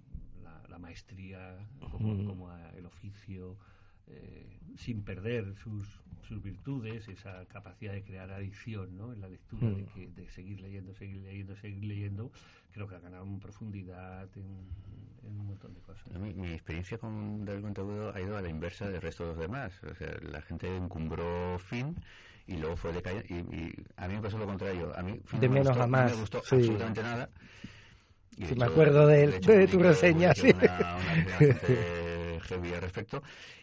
E: la, maestría, como, como el oficio, eh, sin perder sus, sus virtudes, esa capacidad de crear adicción ¿no? en la lectura, de, mm. que, de seguir leyendo, seguir leyendo, seguir leyendo, creo que ha ganado en profundidad en, un montón de cosas.
B: mi, experiencia con David Monteagudo ha ido a la inversa del resto de los demás. O sea, la gente encumbró fin y luego fue de y, y a mí me pasó lo contrario. A mí
C: de menos a más.
B: No me gustó absolutamente nada.
C: Y me acuerdo de, de, tu reseña, sí.
B: Una, una al respecto.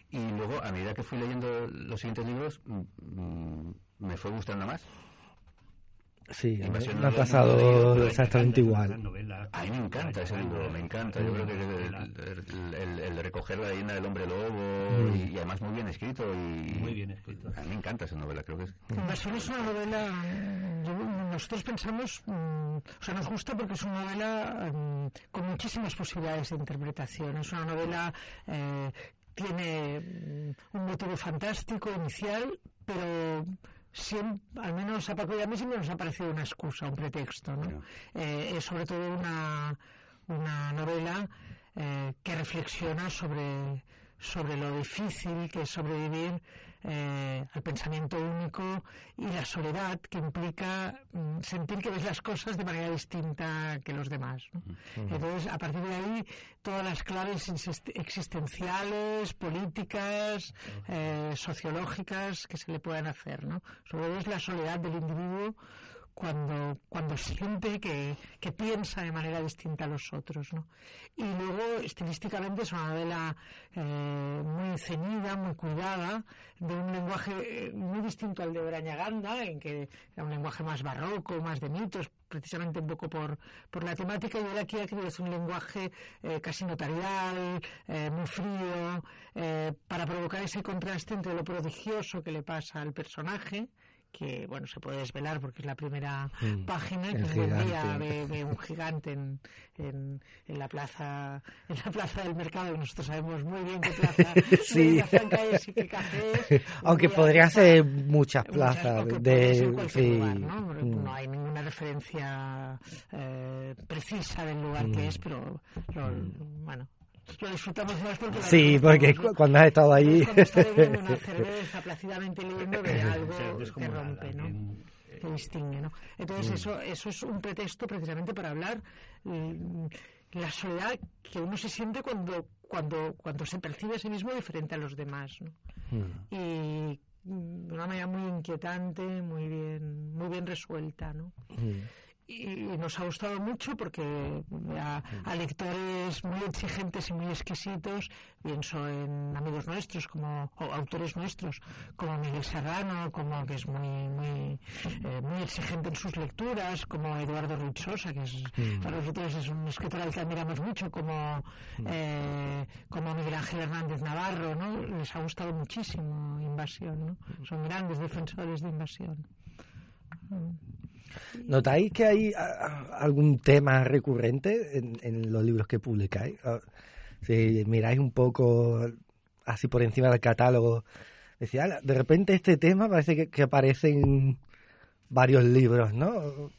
B: Y luego, a medida que fui leyendo los siguientes libros, mm, mm, me fue gustando más.
C: Sí, me ha pasado exactamente igual.
B: A mí me encanta ese libro, me encanta. Yo creo que el, el, recoger la leyenda del hombre lobo y, además muy bien escrito. Y,
E: muy bien escrito.
B: A mí me encanta esa novela, creo que es.
D: Invasión es una novela. nosotros pensamos, mm, o sea, nos gusta porque es una novela con muchísimas posibilidades de interpretación. Es una novela eh, tiene mm, un motivo fantástico inicial, pero siempre, al menos a Paco y a mí siempre nos ha parecido una excusa, un pretexto. ¿no? Eh, es sobre todo una, una novela eh, que reflexiona sobre, sobre lo difícil que es sobrevivir eh, al pensamiento único y la soledad que implica mm, sentir que ves las cosas de manera distinta que los demás. Entonces, a partir de ahí, todas las claves existenciales, políticas, eh, sociológicas que se le puedan hacer. ¿no? Sobre todo es la soledad del individuo cuando, cuando siente que, que, piensa de manera distinta a los otros. ¿no? Y luego, estilísticamente, es una novela eh, muy ceñida, muy cuidada, de un lenguaje eh, muy distinto al de Brañaganda, en que era un lenguaje más barroco, más de mitos, precisamente un poco por, por la temática, y ahora aquí es un lenguaje eh, casi notarial, muy frío, para provocar ese contraste entre lo prodigioso que le pasa al personaje, que bueno se puede desvelar porque es la primera
C: Mm.
D: página que un buen día
C: gigante.
D: ve, ve un gigante en, en, en la plaza en la plaza del mercado nosotros sabemos muy bien qué plaza
C: Sí.
D: Franca es y qué café es
C: Aunque podría ser muchas plazas de sí.
D: lugar, ¿no?
C: Mm.
D: No hay ninguna referencia eh, precisa del lugar que
C: Mm.
D: es, pero lo, bueno, lo disfrutamos más porque
C: Sí, porque cu- cuando has estado allí.
D: Es bebiendo una cerveza plácidamente leyendo de algo que rompe, ¿no? que distingue, ¿no? Entonces eso, eso es un pretexto precisamente para hablar mm, la soledad que uno se siente cuando, cuando, cuando se percibe a sí mismo diferente a los demás, ¿no?
C: Mm.
D: Y mm, de una manera muy inquietante, muy bien, muy bien resuelta, ¿no?
C: Mm.
D: Y nos ha gustado mucho porque a, a lectores muy exigentes y muy exquisitos, pienso en amigos nuestros como o autores nuestros como Miguel Serrano, como que es muy muy eh, muy exigente en sus lecturas, como Eduardo Ruizosa, que es para nosotros es un escritor al que admiramos mucho, como eh, como Miguel Ángel Hernández Navarro, ¿no? Les ha gustado muchísimo Invasión, ¿no? Son grandes defensores de Invasión.
C: ¿Notáis que hay algún tema recurrente en, en los libros que publicáis? Ah, Si miráis un poco así por encima del catálogo, decía, "Ala, de repente este tema parece que, que aparece en varios libros, ¿no?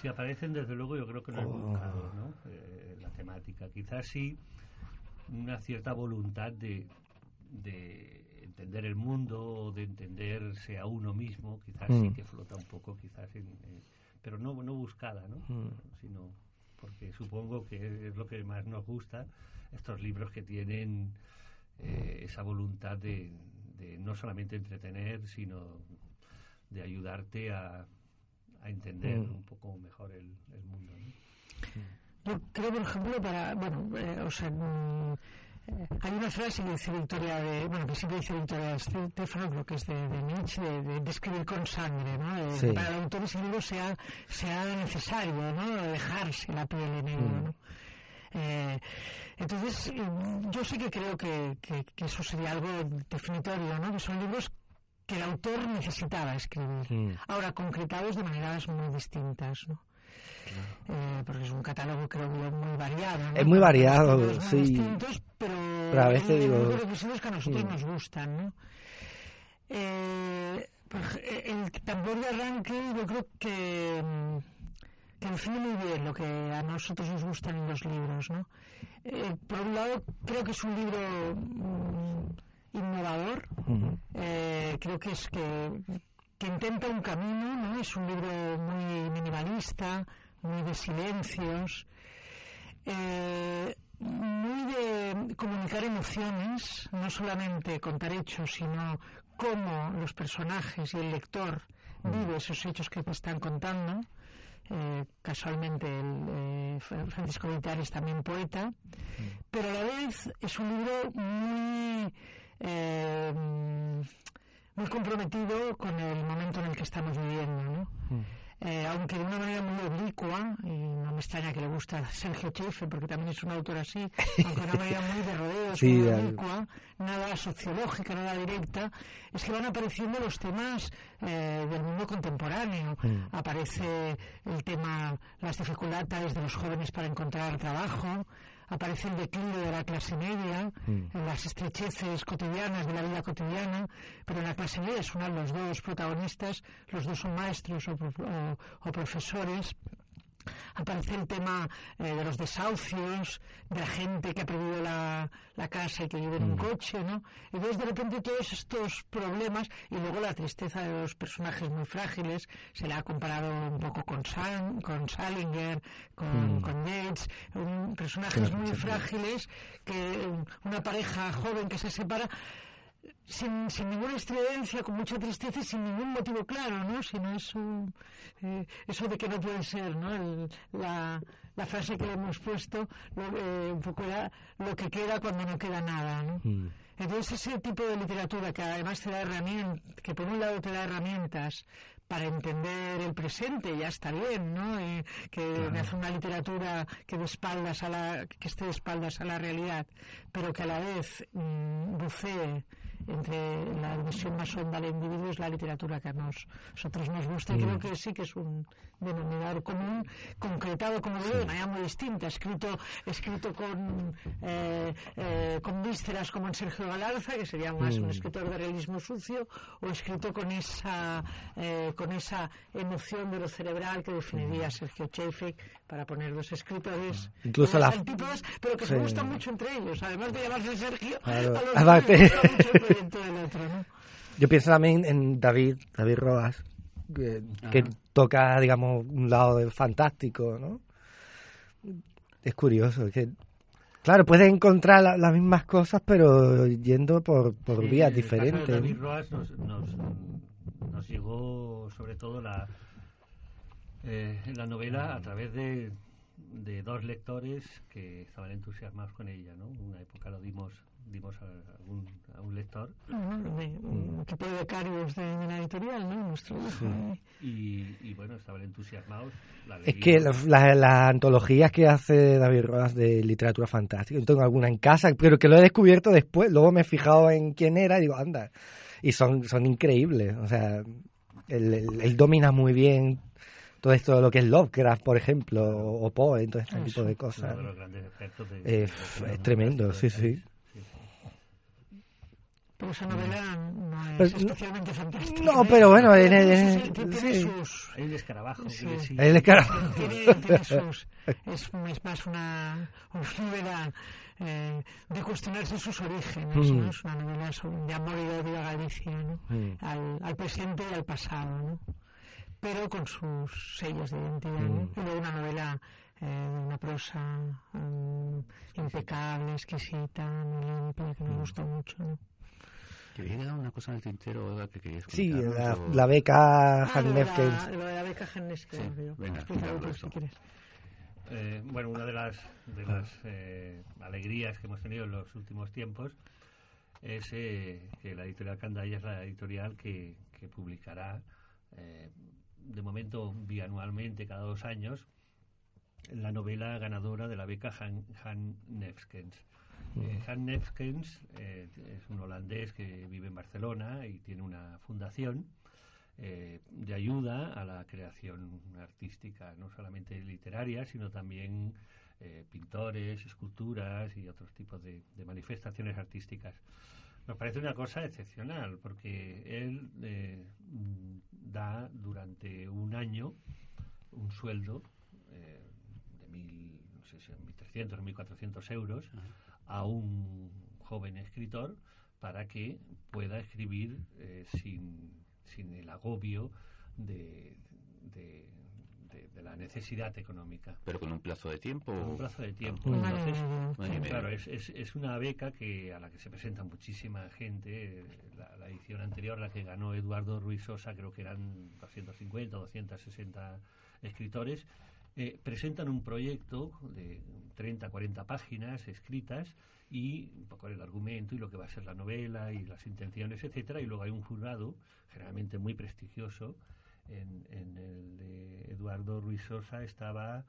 E: Si aparecen, desde luego, yo creo que no es
C: Oh.
E: buscado, ¿no? Eh, la temática. Quizás sí una cierta voluntad de, de entender el mundo, de entenderse a uno mismo, quizás sí
C: Mm.
E: que flota un poco, quizás, en, en- pero no, no buscada, ¿no?
C: Mm.
E: Sino porque supongo que es lo que más nos gusta, estos libros que tienen eh, esa voluntad de, de no solamente entretener, sino de ayudarte a, a entender
C: Mm.
E: un poco mejor el, el mundo. ¿no?
D: Yo creo, por ejemplo, para, bueno, eh, o sea, eh, hay una frase que dice Victoria de, bueno, que siempre dice Victoria Stefano, creo que es de, de Nietzsche, de, de- de escribir con sangre, ¿no? De-
C: Sí.
D: que Para el autor ese libro sea, sea necesario, ¿no? Dejarse la piel en ello,
C: Mm.
D: ¿no? Eh, entonces, yo sí que creo que, que- que eso sería algo definitorio, ¿no? Que son libros que el autor necesitaba escribir.
C: Mm.
D: Ahora, concretados de maneras muy distintas, ¿no? Eh, porque es un catálogo creo yo muy variado ¿no?
C: Es muy variado, sí.
D: distintos pero,
C: Pero a veces digo-
D: elementos requisitos que a nosotros nos gustan ¿no? Eh, ej- el tambor de arranque yo creo que mm, que define muy bien lo que a nosotros nos gustan en los libros ¿no? Eh, por un lado creo que es un libro mm, innovador eh, creo que es que, que intenta un camino, ¿no? Es un libro muy minimalista, muy de silencios, eh, muy de comunicar emociones, no solamente contar hechos, sino cómo los personajes y el lector vive esos hechos que te están contando. Eh, casualmente el, eh, Fra- Francisco Vitar es también poeta, pero a la vez es un libro muy eh, muy comprometido con el momento en el que estamos viviendo, ¿no?
C: Mm.
D: Eh, aunque de una manera muy oblicua, y no me extraña que le gusta a Sergio Chefe, porque también es un autor así, aunque de una manera muy de rodeos,
C: Sí,
D: muy oblicua, nada sociológica, nada directa, es que van apareciendo los temas eh, del mundo contemporáneo.
C: Mm.
D: Aparece el tema, las dificultades de los jóvenes para encontrar trabajo, aparece el declive de la clase media,
C: Mm.
D: en las estrecheces cotidianas de la vida cotidiana, pero en la clase media son los dos protagonistas, los dos son maestros o, o profesores. Aparece el tema eh, de los desahucios, de la gente que ha perdido la, la casa y que vive en un coche, ¿no? Y entonces de repente todos estos problemas y luego la tristeza de los personajes muy frágiles, se le ha comparado un poco con, San, con Salinger, con,
C: Mm.
D: con Yates, un- personajes muy
C: sí.
D: frágiles, que una pareja joven que se separa sin, sin ninguna estridencia, con mucha tristeza y sin ningún motivo claro, ¿no? Sino eso, eh, eso de que no puede ser, ¿no? El- la, la frase que le hemos puesto, lo, eh, un poco era lo que queda cuando no queda nada, ¿no?
C: Mm.
D: Entonces ese tipo de literatura que además te da herramientas, que por un lado te da herramientas para entender el presente, ya está bien, ¿no? Eh, que me hace una literatura que de espaldas a la, que esté de espaldas a la realidad, pero que a la vez mm, bucee entre la dimensión más honda del individuo es la literatura que a nosotros nos gusta. y Creo que sí que es un denominador común, concretado, como digo, de manera muy distinta, escrito, escrito con, eh, eh, con vísceras como en Sergio Galarza, que sería más un escritor de realismo sucio, o escrito con esa, eh, con esa emoción de lo cerebral que definiría Sergio Chefek para poner dos escritores
C: incluso la
D: pero que se gustan mucho entre ellos además de llamarse Sergio
C: yo pienso también en David David Roas que, toca digamos un lado fantástico no es curioso que Claro, puedes encontrar las mismas cosas, pero yendo por, por vías diferentes.
E: David Roas nos, nos, nos llegó sobre todo la, eh, la novela a través de, de, dos lectores que estaban entusiasmados con ella, ¿no? Una época lo dimos dimos a, un, a un lector.
D: un tipo de becarios de, la editorial, ¿no? Nuestro
E: y, y, bueno, estaban entusiasmados.
C: es que las antologías que hace David Rodas de literatura fantástica, yo tengo alguna en casa, pero que lo he descubierto después, luego me he fijado en quién era y digo, anda, y son, son increíbles, o sea, él, domina muy bien todo esto de lo que es Lovecraft, por ejemplo, o Poe, todo este tipo de cosas. es tremendo, sí, sí.
D: Pero esa novela no es especialmente fantástica.
C: No, pero bueno, en el,
E: tiene, sus... El escarabajo.
C: El escarabajo.
D: Tiene, sus... Es, más una, novela eh, de cuestionarse sus orígenes, ¿no? Mm. Es una novela de amor y odio a Galicia, ¿no? Mm. Al, al, presente y al pasado, ¿no? Pero con sus sellos de identidad, ¿no? Mm. Y luego una novela eh, de una prosa um, impecable, exquisita, muy limpia, que me gustó mucho, ¿no?
B: Que viene una cosa en el tintero que querías
C: Sí, la, la, beca
D: ah, Lo, de la beca Hanneske. Sí.
B: Venga,
D: si quieres.
E: Eh, bueno, una de las, de las eh, alegrías que hemos tenido en los últimos tiempos es eh, que la editorial Candaya es la editorial que, que publicará, eh, de momento bianualmente, cada dos años, la novela ganadora de la beca Han, Han Nefskens. Eh, Han Nefkens eh, es un holandés que vive en Barcelona y tiene una fundación eh, de ayuda a la creación artística, no solamente literaria, sino también pintores, esculturas y otros tipos de, manifestaciones artísticas. Nos parece una cosa excepcional porque él da durante un año un sueldo de mil, no sé si 1.300 o 1.400 euros a un joven escritor para que pueda escribir eh, sin, sin, el agobio de, de, la necesidad económica.
B: ¿Pero con un plazo de tiempo?
E: Con un plazo de tiempo. Entonces, claro, es, es, es, una beca que a la que se presenta muchísima gente. La, la, edición anterior, la que ganó Eduardo Ruiz Sosa, creo que eran 250 o 260 escritores eh, presentan un proyecto de 30, 40 páginas escritas y un poco el argumento y lo que va a ser la novela y las intenciones, etcétera, y luego hay un jurado, generalmente muy prestigioso, en, el de Eduardo Ruiz Sosa estaba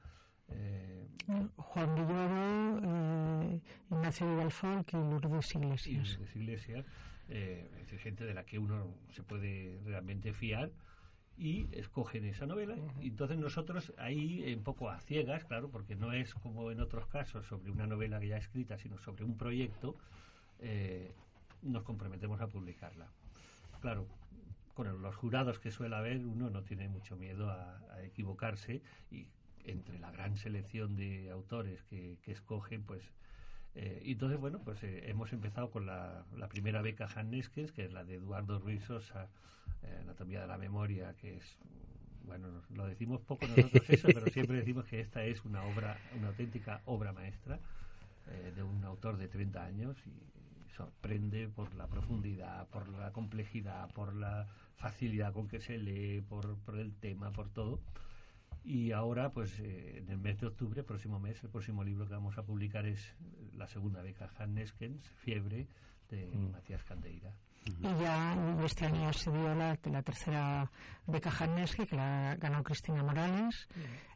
D: eh, Juan Villoro, eh, Ignacio Vidalfolk y Lourdes Iglesias.
E: Y Lourdes Iglesias, eh, es gente de la que uno se puede realmente fiar y escogen esa novela. Y entonces nosotros ahí, un poco a ciegas, claro, porque no es como en otros casos sobre una novela que ya escrita, sino sobre un proyecto, eh, nos comprometemos a publicarla. Claro, con los jurados que suele haber, uno no tiene mucho miedo a, equivocarse y entre la gran selección de autores que, escogen, pues eh, y entonces, bueno, pues eh, hemos empezado con la, la primera beca Neskens, que es la de Eduardo Ruiz Sosa, eh, Anatomía de la Memoria, que es, bueno, lo decimos poco nosotros eso, pero siempre decimos que esta es una obra, una auténtica obra maestra eh, de un autor de 30 años y sorprende por la profundidad, por la complejidad, por la facilidad con que se lee, por, por el tema, por todo. Y ahora, pues eh, en el mes de octubre, próximo mes, el próximo libro que vamos a publicar es la segunda beca Han Neskens, Fiebre, de mm. Matías Candeira.
D: Y ya este año se dio la, la tercera beca Hanneski, que la ganó Cristina Morales.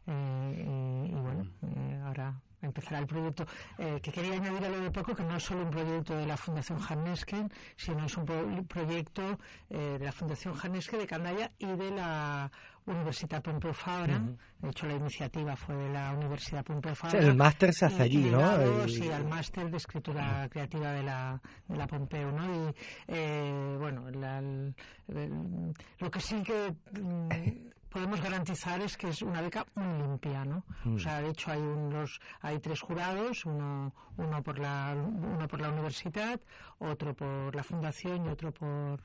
D: Eh, y, bueno, eh, ahora empezará el proyecto, eh, que quería añadir a lo de poco, que no es solo un proyecto de la Fundación Hannesken, sino es un proyecto eh, de la Fundación Hannesken de Candaya y de la Universidad Pompeu Fabra. De hecho, la iniciativa fue de la Universidad Pompeu Fabra.
C: el máster se hace allí, ¿no?
D: Sí, el máster de escritura creativa de la, de la Pompeu, ¿no? Y, eh, bueno, lo que sí que mm, podemos garantizar es que es una beca muy limpia, ¿no? O mm. sea, de hecho hay unos, hay tres jurados, uno, uno por la, uno por la universidad, otro por la fundación y otro por,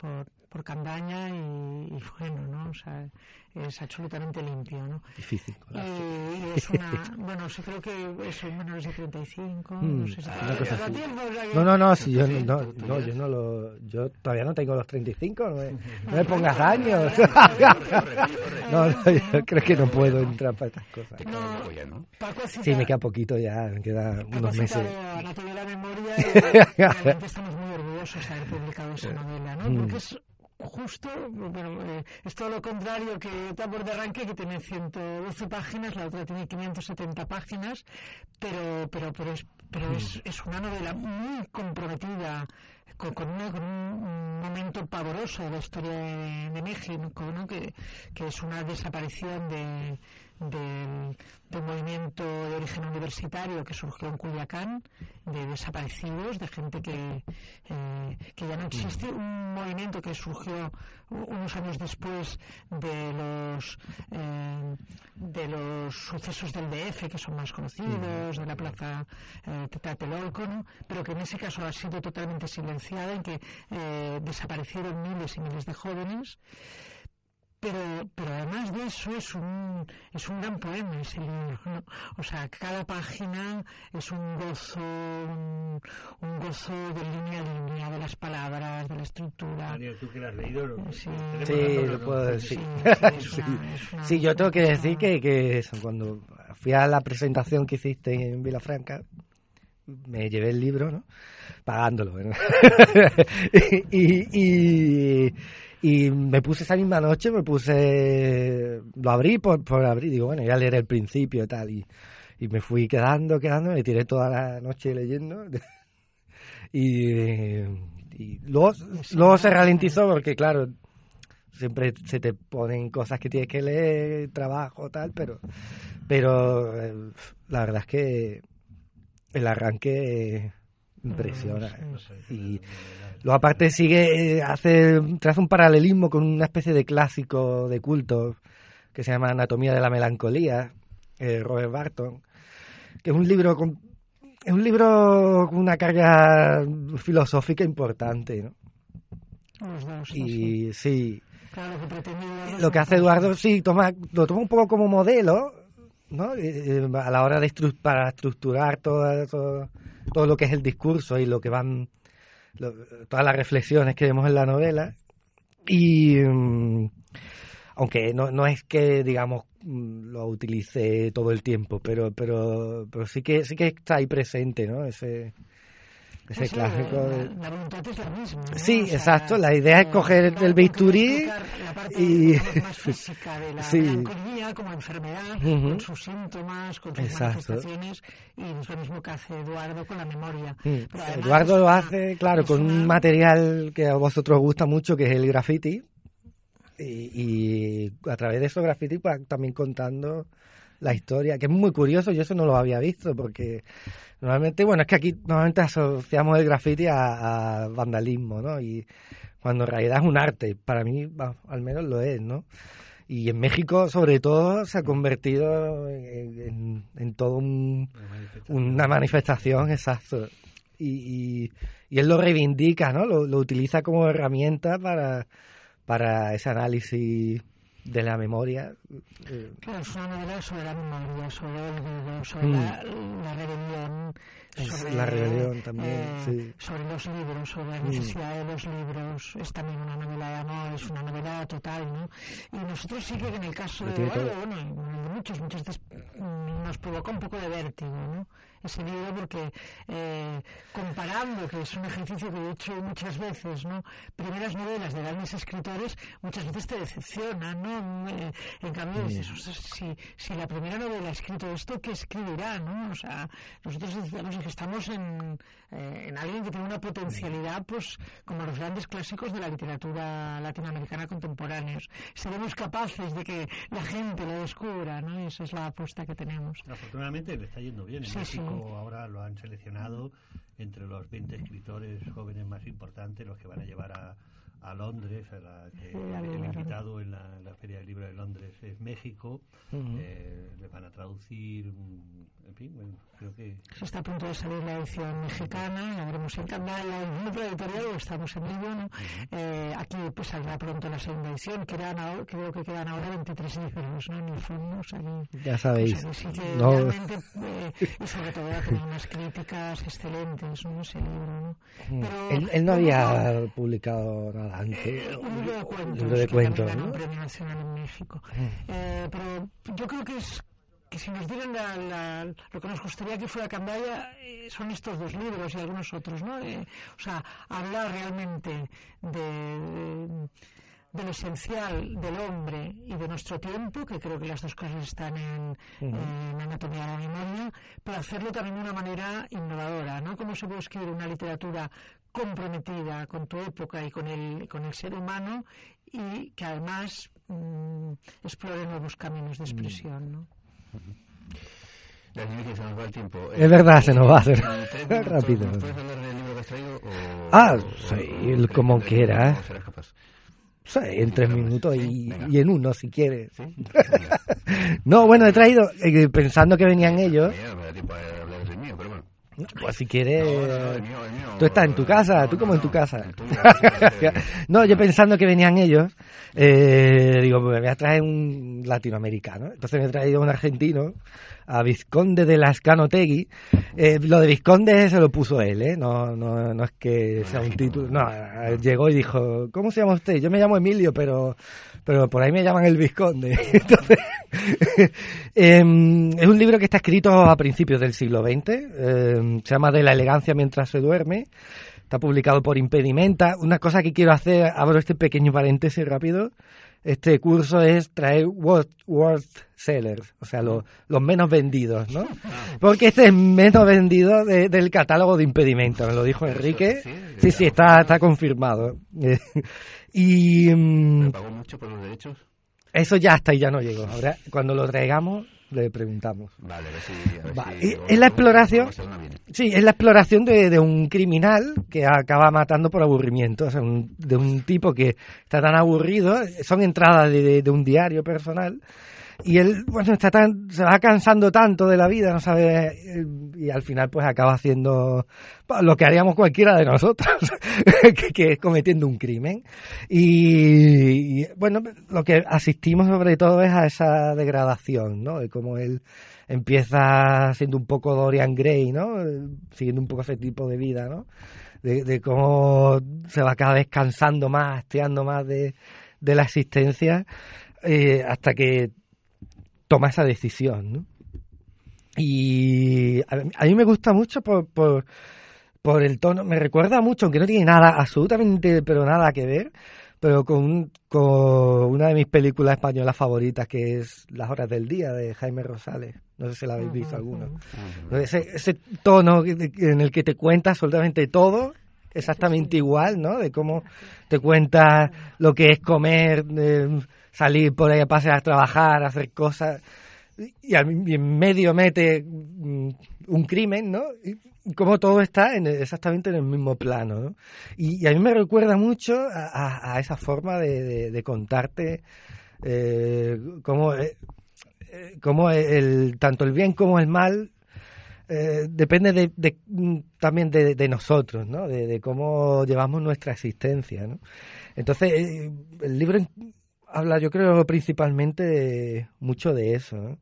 D: por, por Candaña y, y, bueno, ¿no? O sea, es absolutamente limpio, ¿no?
C: Difícil.
D: Y, es una, bueno, sí creo que es menos de 35, mm, no sé si
C: No, no, no, si yo no, no, yo no lo, yo todavía no tengo los 35, no me, no me pongas años. no, no, yo creo que no puedo entrar para estas cosas.
D: No,
C: sí, me queda poquito ya, me queda unos meses.
D: La memoria y realmente estamos muy orgullosos de haber publicado esa novela, ¿no? Mm. Porque es justo, bueno, eh, es todo lo contrario que Tabor de Arranque, que tiene 112 páginas, la otra tiene 570 páginas, pero, pero, pero, es, pero es, es una novela muy comprometida con, con, un momento pavoroso de la historia de, México, ¿no? que, que es una desaparición de del, movimiento de origen universitario que surgió en Culiacán, de desaparecidos, de gente que, eh, que ya no existe, un movimiento que surgió unos años después de los eh, de los sucesos del DF que son más conocidos, de la plaza eh, Tlatelolco, pero que en ese caso ha sido totalmente silenciada, en que eh, desaparecieron miles y miles de jóvenes pero, pero además de eso es un, es un gran poema ese libro, ¿no? O sea, cada página es un gozo, un, gozo de línea a línea, de las palabras, de la estructura.
E: ¿tú que has leído?
C: Sí, lo puedo decir. Sí, yo tengo que decir que, que eso, cuando fui a la presentación que hiciste en Vilafranca, me llevé el libro, ¿no? Pagándolo, y, y y me puse esa misma noche, me puse, lo abrí por, por abrir, digo, bueno, ya leer el principio y tal, y, y me fui quedando, quedando, me tiré toda la noche leyendo. y, y luego, luego se ralentizó porque, claro, siempre se te ponen cosas que tienes que leer, trabajo, tal, pero, pero eh, la verdad es que el arranque impresiona. Y Luego aparte sigue, eh, hace, traza un paralelismo con una especie de clásico de culto que se llama Anatomía de la Melancolía, eh, Robert Barton, que es un libro con, es un libro con una carga filosófica importante, ¿no? y sí, lo que hace Eduardo sí toma lo toma un poco como modelo, ¿no? Eh, a la hora de para estructurar todo, todo, todo lo que es el discurso y lo que van todas las reflexiones que vemos en la novela. Y mm, aunque no, no es que, digamos, mm, lo utilice todo el tiempo, pero, pero, pero sí que sí que está ahí presente, ¿no? Ese, ese clásico.
D: La, voluntad es la misma.
C: Sí, exacto. La idea es coger el bisturí y.
D: Más física de la sí. melancolía como enfermedad, con sus síntomas, con sus manifestaciones, y es lo mismo que hace Eduardo con la memoria.
C: Eduardo lo hace, claro, con un material que a vosotros gusta mucho, que es el graffiti. Y, y a través de esos graffiti, pues, también contando la historia, que es muy curioso, yo eso no lo había visto, porque Normalmente, bueno, es que aquí normalmente asociamos el graffiti a, vandalismo, ¿no? Y cuando en realidad es un arte, para mí al menos lo es, ¿no? Y en México, sobre todo, se ha convertido en, en, todo una manifestación, exacto. Y, y, él lo reivindica, ¿no? Lo, lo utiliza como herramienta para, para ese análisis de la memoria.
D: Eh, claro, es una novela sobre la memoria, sobre el sobre mm. la, la, rebelión.
C: Sobre, la rebelión también,
D: eh,
C: sí.
D: Sobre los libros, sobre la mm. necesidad de los libros. Es también una novela de amor, total, ¿no? Y nosotros sí que en el caso de bueno, muchos, muchos nos provocó un poco de vértigo, ¿no? ese libro porque eh, comparando, que es un ejercicio que he hecho muchas veces, ¿no? Primeras novelas de grandes escritores muchas veces te decepcionan, ¿no? Eh, en cambio, dices, si, si la primera novela ha escrito esto, ¿qué escribirá, no? O sea, nosotros decíamos que estamos en, eh, en alguien que tiene una potencialidad, pues, como los grandes clásicos de la literatura latinoamericana contemporáneos. Seremos capaces de que la gente lo descubra, ¿no? Y esa es la apuesta que tenemos.
E: Afortunadamente le está yendo bien. En México ahora lo han seleccionado entre los 20 escritores jóvenes más importantes, los que van a llevar a, a Londres, a la que el invitado en la, la, Feria del Libro de Londres es México, eh, le van a traducir, en fin, bueno, creo que...
D: Se está a punto de salir la edición mexicana, la veremos en Canadá, la editorial, estamos en ello, ¿no? eh, aquí pues saldrá pronto la segunda edición, quedan ahora, creo que quedan ahora 23 libros, ¿no? En el fondo, o sea,
C: ya sabéis.
D: O sea, sí que no. realmente, eh, y sobre todo ha tenido unas críticas excelentes, ¿no? Ese libro, ¿no?
C: Pero, él, él no había no, publicado nada antes.
D: Eh, un libro de cuentos,
C: libro de cuentos ¿no?
D: un premio nacional en México. Eh, pero yo creo que es que si nos dieran la, la, lo que nos gustaría que fuera Cambaya eh, son estos dos libros y algunos otros, ¿no? Eh, o sea, hablar realmente de, de, de, lo esencial del hombre y de nuestro tiempo, que creo que las dos cosas están en, Anatomía de la Memoria, pero hacerlo también de una manera innovadora, ¿no? Cómo se puede escribir una literatura comprometida con tu época y con el, con el ser humano y que además mmm, explore nuevos caminos de expresión, ¿no?
B: Ya, que se nos va el tiempo.
C: Es verdad, se nos va a hacer
B: ¿Tres
C: rápido.
B: ¿Puedes hablar del libro que has traído? O,
C: Ah,
B: o-
C: sí, como
B: o-
C: quieras.
B: serás capaz?
C: Sí, en tres minutos y, en uno, si quieres. No, bueno, he traído, eh, pensando que venían ellos,
B: Mira, me da tiempo a hablar del mío, pero bueno.
C: Pues si quieres...
B: No, no, el mío, el mío.
C: Tú estás en tu casa, tú como en tu casa. no, yo pensando que venían ellos, eh, digo, pues me voy a traer un latinoamericano. Entonces me he traído un argentino, a Vizconde de Lascanotegui. Eh, lo de Vizconde se lo puso él, ¿eh? No, no, no es que sea un título. No, llegó y dijo, ¿cómo se llama usted? Yo me llamo Emilio, pero, pero por ahí me llaman el Vizconde. Entonces, em, es un libro que está escrito a principios del siglo XX. em, se llama De la elegancia mientras se duerme. Está publicado por Impedimenta. Una cosa que quiero hacer, abro este pequeño paréntesis rápido. Este curso es traer worst, worst sellers, o sea, los, los menos vendidos, ¿no? Porque este es menos vendido de- del catálogo de Impedimenta, me lo dijo Enrique.
B: sí,
C: Sí, sí, está, está confirmado. Y mm,
B: ¿Me pagó mucho por los derechos?
C: eso ya hasta ahí ya no llegó. Ahora, cuando lo traigamos, le preguntamos.
B: Vale, a ver si... A ver
C: Va,
B: si
C: es la exploración-. Sí, es la exploración de, de un criminal que acaba matando por aburrimiento, o sea, un- de un tipo que está tan aburrido, son entradas de, de- de un diario personal, y él, bueno, está tan, se va cansando tanto de la vida, no sabe, y al final pues acaba haciendo lo que haríamos cualquiera de nosotros, que, es cometiendo un crimen. Y, bueno, lo que asistimos sobre todo es a esa degradación, ¿no? De cómo él empieza siendo un poco Dorian Gray, ¿no? Siguiendo un poco ese tipo de vida, ¿no? De, cómo se va cada vez cansando más, hastiando más de, de la existencia, eh, hasta que toma esa decisión, ¿no? Y a, mí me gusta mucho por, por, por el tono, me recuerda mucho, aunque no tiene nada, absolutamente, pero nada que ver, pero con, con una de mis películas españolas favoritas, que es Las horas del día, de Jaime Rosales. No sé si la habéis visto alguno. Ese, ese tono que- que- en el que te cuenta absolutamente todo, exactamente igual, ¿no? De cómo te cuenta lo que es comer, eh, salir por ahí a pasear, a trabajar, hacer cosas, y, en medio mete mm, un crimen, ¿no? Y, cómo todo está en exactamente en el mismo plano, ¿no? Y, a mí me recuerda mucho a, a- a esa forma de, de- contarte eh, cómo, eh, eh, cómo el, tanto el bien como el mal eh, depende de, de- mm, también de, nosotros, ¿no? De, de cómo llevamos nuestra existencia, ¿no? Entonces, eh, el libro habla, yo creo, principalmente de- mucho de eso.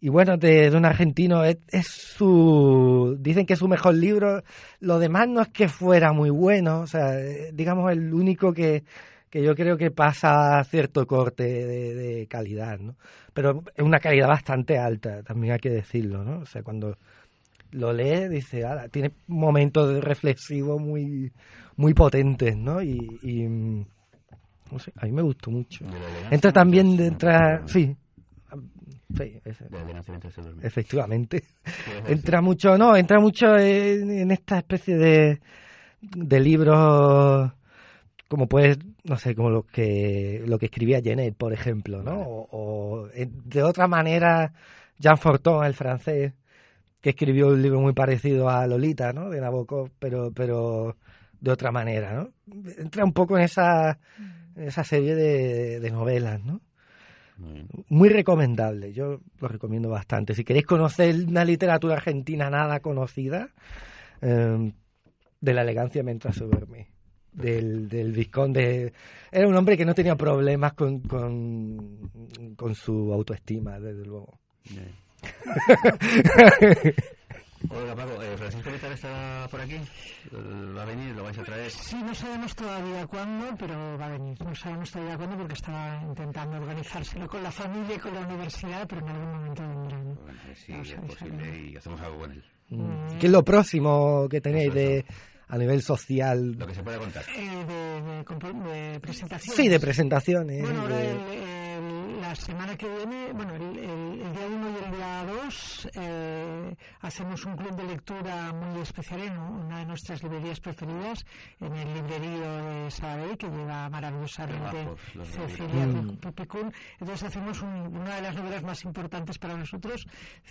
C: Y bueno, de, de un argentino, es, es su. Dicen que es su mejor libro. Lo demás no es que fuera muy bueno, o sea, eh, digamos, el único que, que yo creo que pasa cierto corte de, calidad, ¿no? Pero es una calidad bastante alta, también hay que decirlo, ¿no? O sea, cuando lo lee, dice, tiene momentos reflexivos muy, muy potentes, ¿no? Y, y, mm, no sé, a mí me gustó mucho. Entra también, entra, sí, sí, efectivamente. Entra mucho, no, entra mucho en, en esta especie de, de libros como pues, no sé, como lo que lo que escribía Genet, por ejemplo, ¿no? O, o, eh, de otra manera, Jean Forton, el francés, que escribió un libro muy parecido a Lolita, ¿no? De Nabokov, pero pero de otra manera, ¿no? Entra un poco en esa en esa serie de, de novelas, ¿no?
B: Muy
C: recomendable, yo lo recomiendo bastante. Si queréis conocer una literatura argentina nada conocida, eh, de la elegancia mientras se duerme, del, del Vizconde. Era un hombre que no tenía problemas con, con, con su autoestima, desde luego.
B: Hola Paco, eh, Francisco Vital está por aquí. ¿Va a venir? ¿Lo vais a traer?
D: Sí, no sabemos todavía cuándo, pero va a venir. No sabemos todavía cuándo porque estaba intentando organizárselo con la familia y con la universidad, pero en algún momento vendrá. ¿no?
B: Bueno, si
D: Vamos
B: es posible y hacemos algo con él.
C: Mm. ¿Qué es lo próximo que tenéis de, a nivel social?
B: Lo que se pueda contar.
D: Eh, de, de, de presentación.
C: Sí, de presentaciones.
D: Bueno,
C: de-
D: el- el- la semana que viene, bueno, el, el- el día 1 y el día 2 eh, hacemos un club de lectura muy especial en una de nuestras librerías preferidas, en el librerío de Sabadell, que lleva maravillosamente
B: bajos
D: Cecilia
C: Mm.
D: Pipicún. Entonces hacemos un- una de las novelas más importantes para nosotros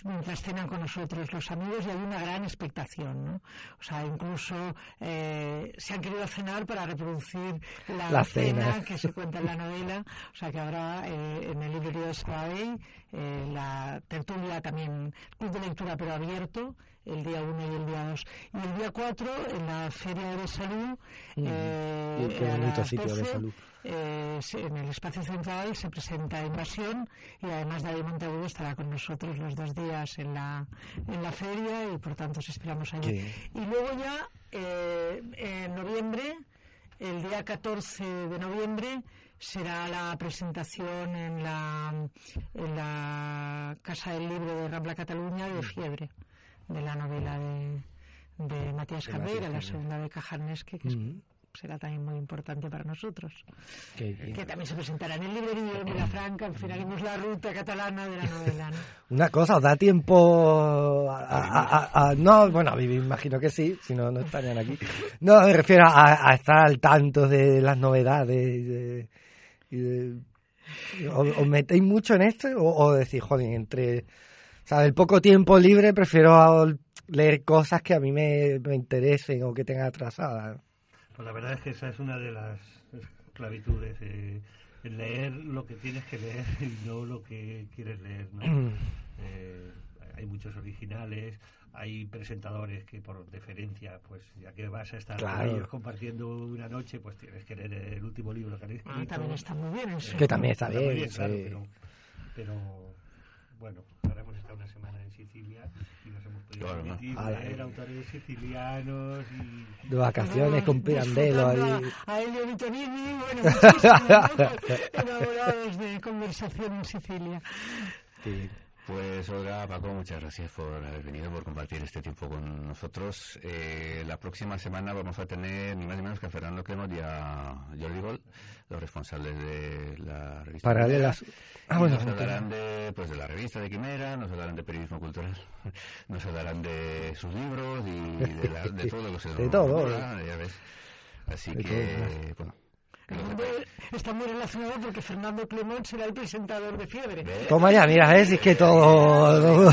D: mientras cenan con nosotros los amigos y hay una gran expectación, ¿no? O sea, incluso eh, se han querido cenar para reproducir la,
C: La
D: cena
C: cena.
D: que se cuenta en la novela, o sea que habrá eh, en el librerío de Sabadell eh, la tertulia también, club de lectura pero abierto, el día 1 y el día 2. Y el día 4 en la Feria de Salud, eh,
C: Mm. Qué
D: a las
C: sitio de
D: 12,
C: salud.
D: eh, en el espacio central se presenta Invasión y además David Montagudo estará con nosotros los dos días en la, en la feria y por tanto os esperamos allí.
C: Bien.
D: Y luego ya eh, en noviembre, el día 14 de noviembre, será la presentación en la, en la Casa del Libro de Rambla Cataluña de Fiebre, de la novela de, de Matías
C: De Matías
D: la segunda de Cajarnesque, que es-
C: Mm.
D: será también muy importante para nosotros que también se presentará en el librerío en Vilafranca, en fin, haremos la ruta catalana de la novela, ¿no?
C: Una cosa, ¿os da tiempo a, a- a- a- no, bueno, a vivir imagino que sí, si no, no estarían aquí. No, me refiero a, a estar al tanto de las novedades de... y de- ¿os, os metéis mucho en esto o, o decís, joder, entre... O sea, el poco tiempo libre prefiero leer cosas que a mí me, me interesen o que tengan atrasadas.
E: Pues la verdad es que esa es una de las clavitudes. eh, leer lo que tienes que leer y no lo que quieres leer. ¿no? Eh, hay muchos originales, hay presentadores que por deferencia, pues ya que vas a estar
C: Claro.
E: con ellos compartiendo una noche, pues tienes que leer el último libro que han escrito.
D: Ah, también está muy bien eso.
C: Que también está
E: muy
C: bien,
E: claro,
C: sí.
E: pero, pero, bueno, ahora hemos estado una semana en Sicilia y nos hemos podido
B: Claro,
E: permitir
C: Ala,
E: leer autores sicilianos y
C: De vacaciones con Pirandello ahí.
D: A, a Elio Vitonini, bueno, muchísimo, ¿no? enamorados de conversación en Sicilia.
C: Sí.
B: Pues Olga, Paco, muchas gracias por haber venido, por compartir este tiempo con nosotros. Eh, la próxima semana vamos a tener ni más ni menos que a Fernando Clemot y a Jordi Gol, los responsables de la revista.
C: Paralelas. Ah, bueno,
B: nos hablarán de, pues, de la revista de Quimera, nos hablarán de periodismo cultural, nos hablarán de sus libros y de, la- de todo lo que se
C: De todo.
B: ocurra, ya ves. Así
C: De
B: que, bueno.
D: Hombre,
B: sepáis.
D: Está muy relacionado porque Fernando Clemont será el presentador de Fiebre.
C: Toma ya, mira, ¿ves? Es que todo...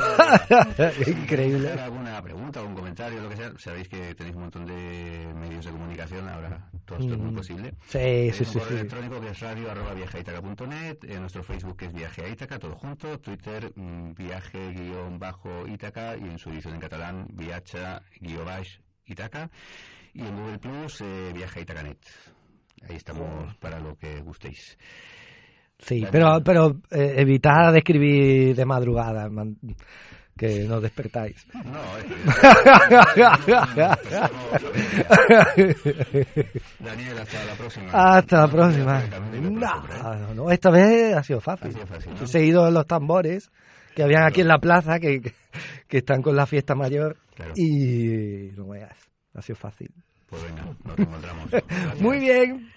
C: Increíble.
B: hacer alguna pregunta un comentario, lo que sea, sabéis que tenéis un montón de medios de comunicación, ahora todo esto es muy
C: Mm.
B: posible.
C: Sí, sí, sí,
B: correo electrónico que es radio arroba viajeaitaca.net, en nuestro Facebook que es Viaje a Ítaca, todo junto, Twitter mm, viaje guion bajo Ítaca y en su edición en catalán viacha guion baix Ítaca y en Google Plus eh, Viaje a Ítacanet. Ahí estamos para lo que gustéis.
C: Sí, pero, pero eh, evitad escribir de madrugada, man- que no despertáis.
B: No, que... Daniel, hasta la próxima.
C: Hasta la próxima.
B: De
C: No,
B: ¿eh?
C: no, no, esta vez ha sido fácil.
B: Ha sido fácil, ¿no?
C: He seguido los tambores que habían aquí en la plaza, que, que están con la fiesta mayor.
B: Claro.
C: Y no veas, ha sido fácil.
B: Pues venga, nos reencontramos.
C: Muy bien.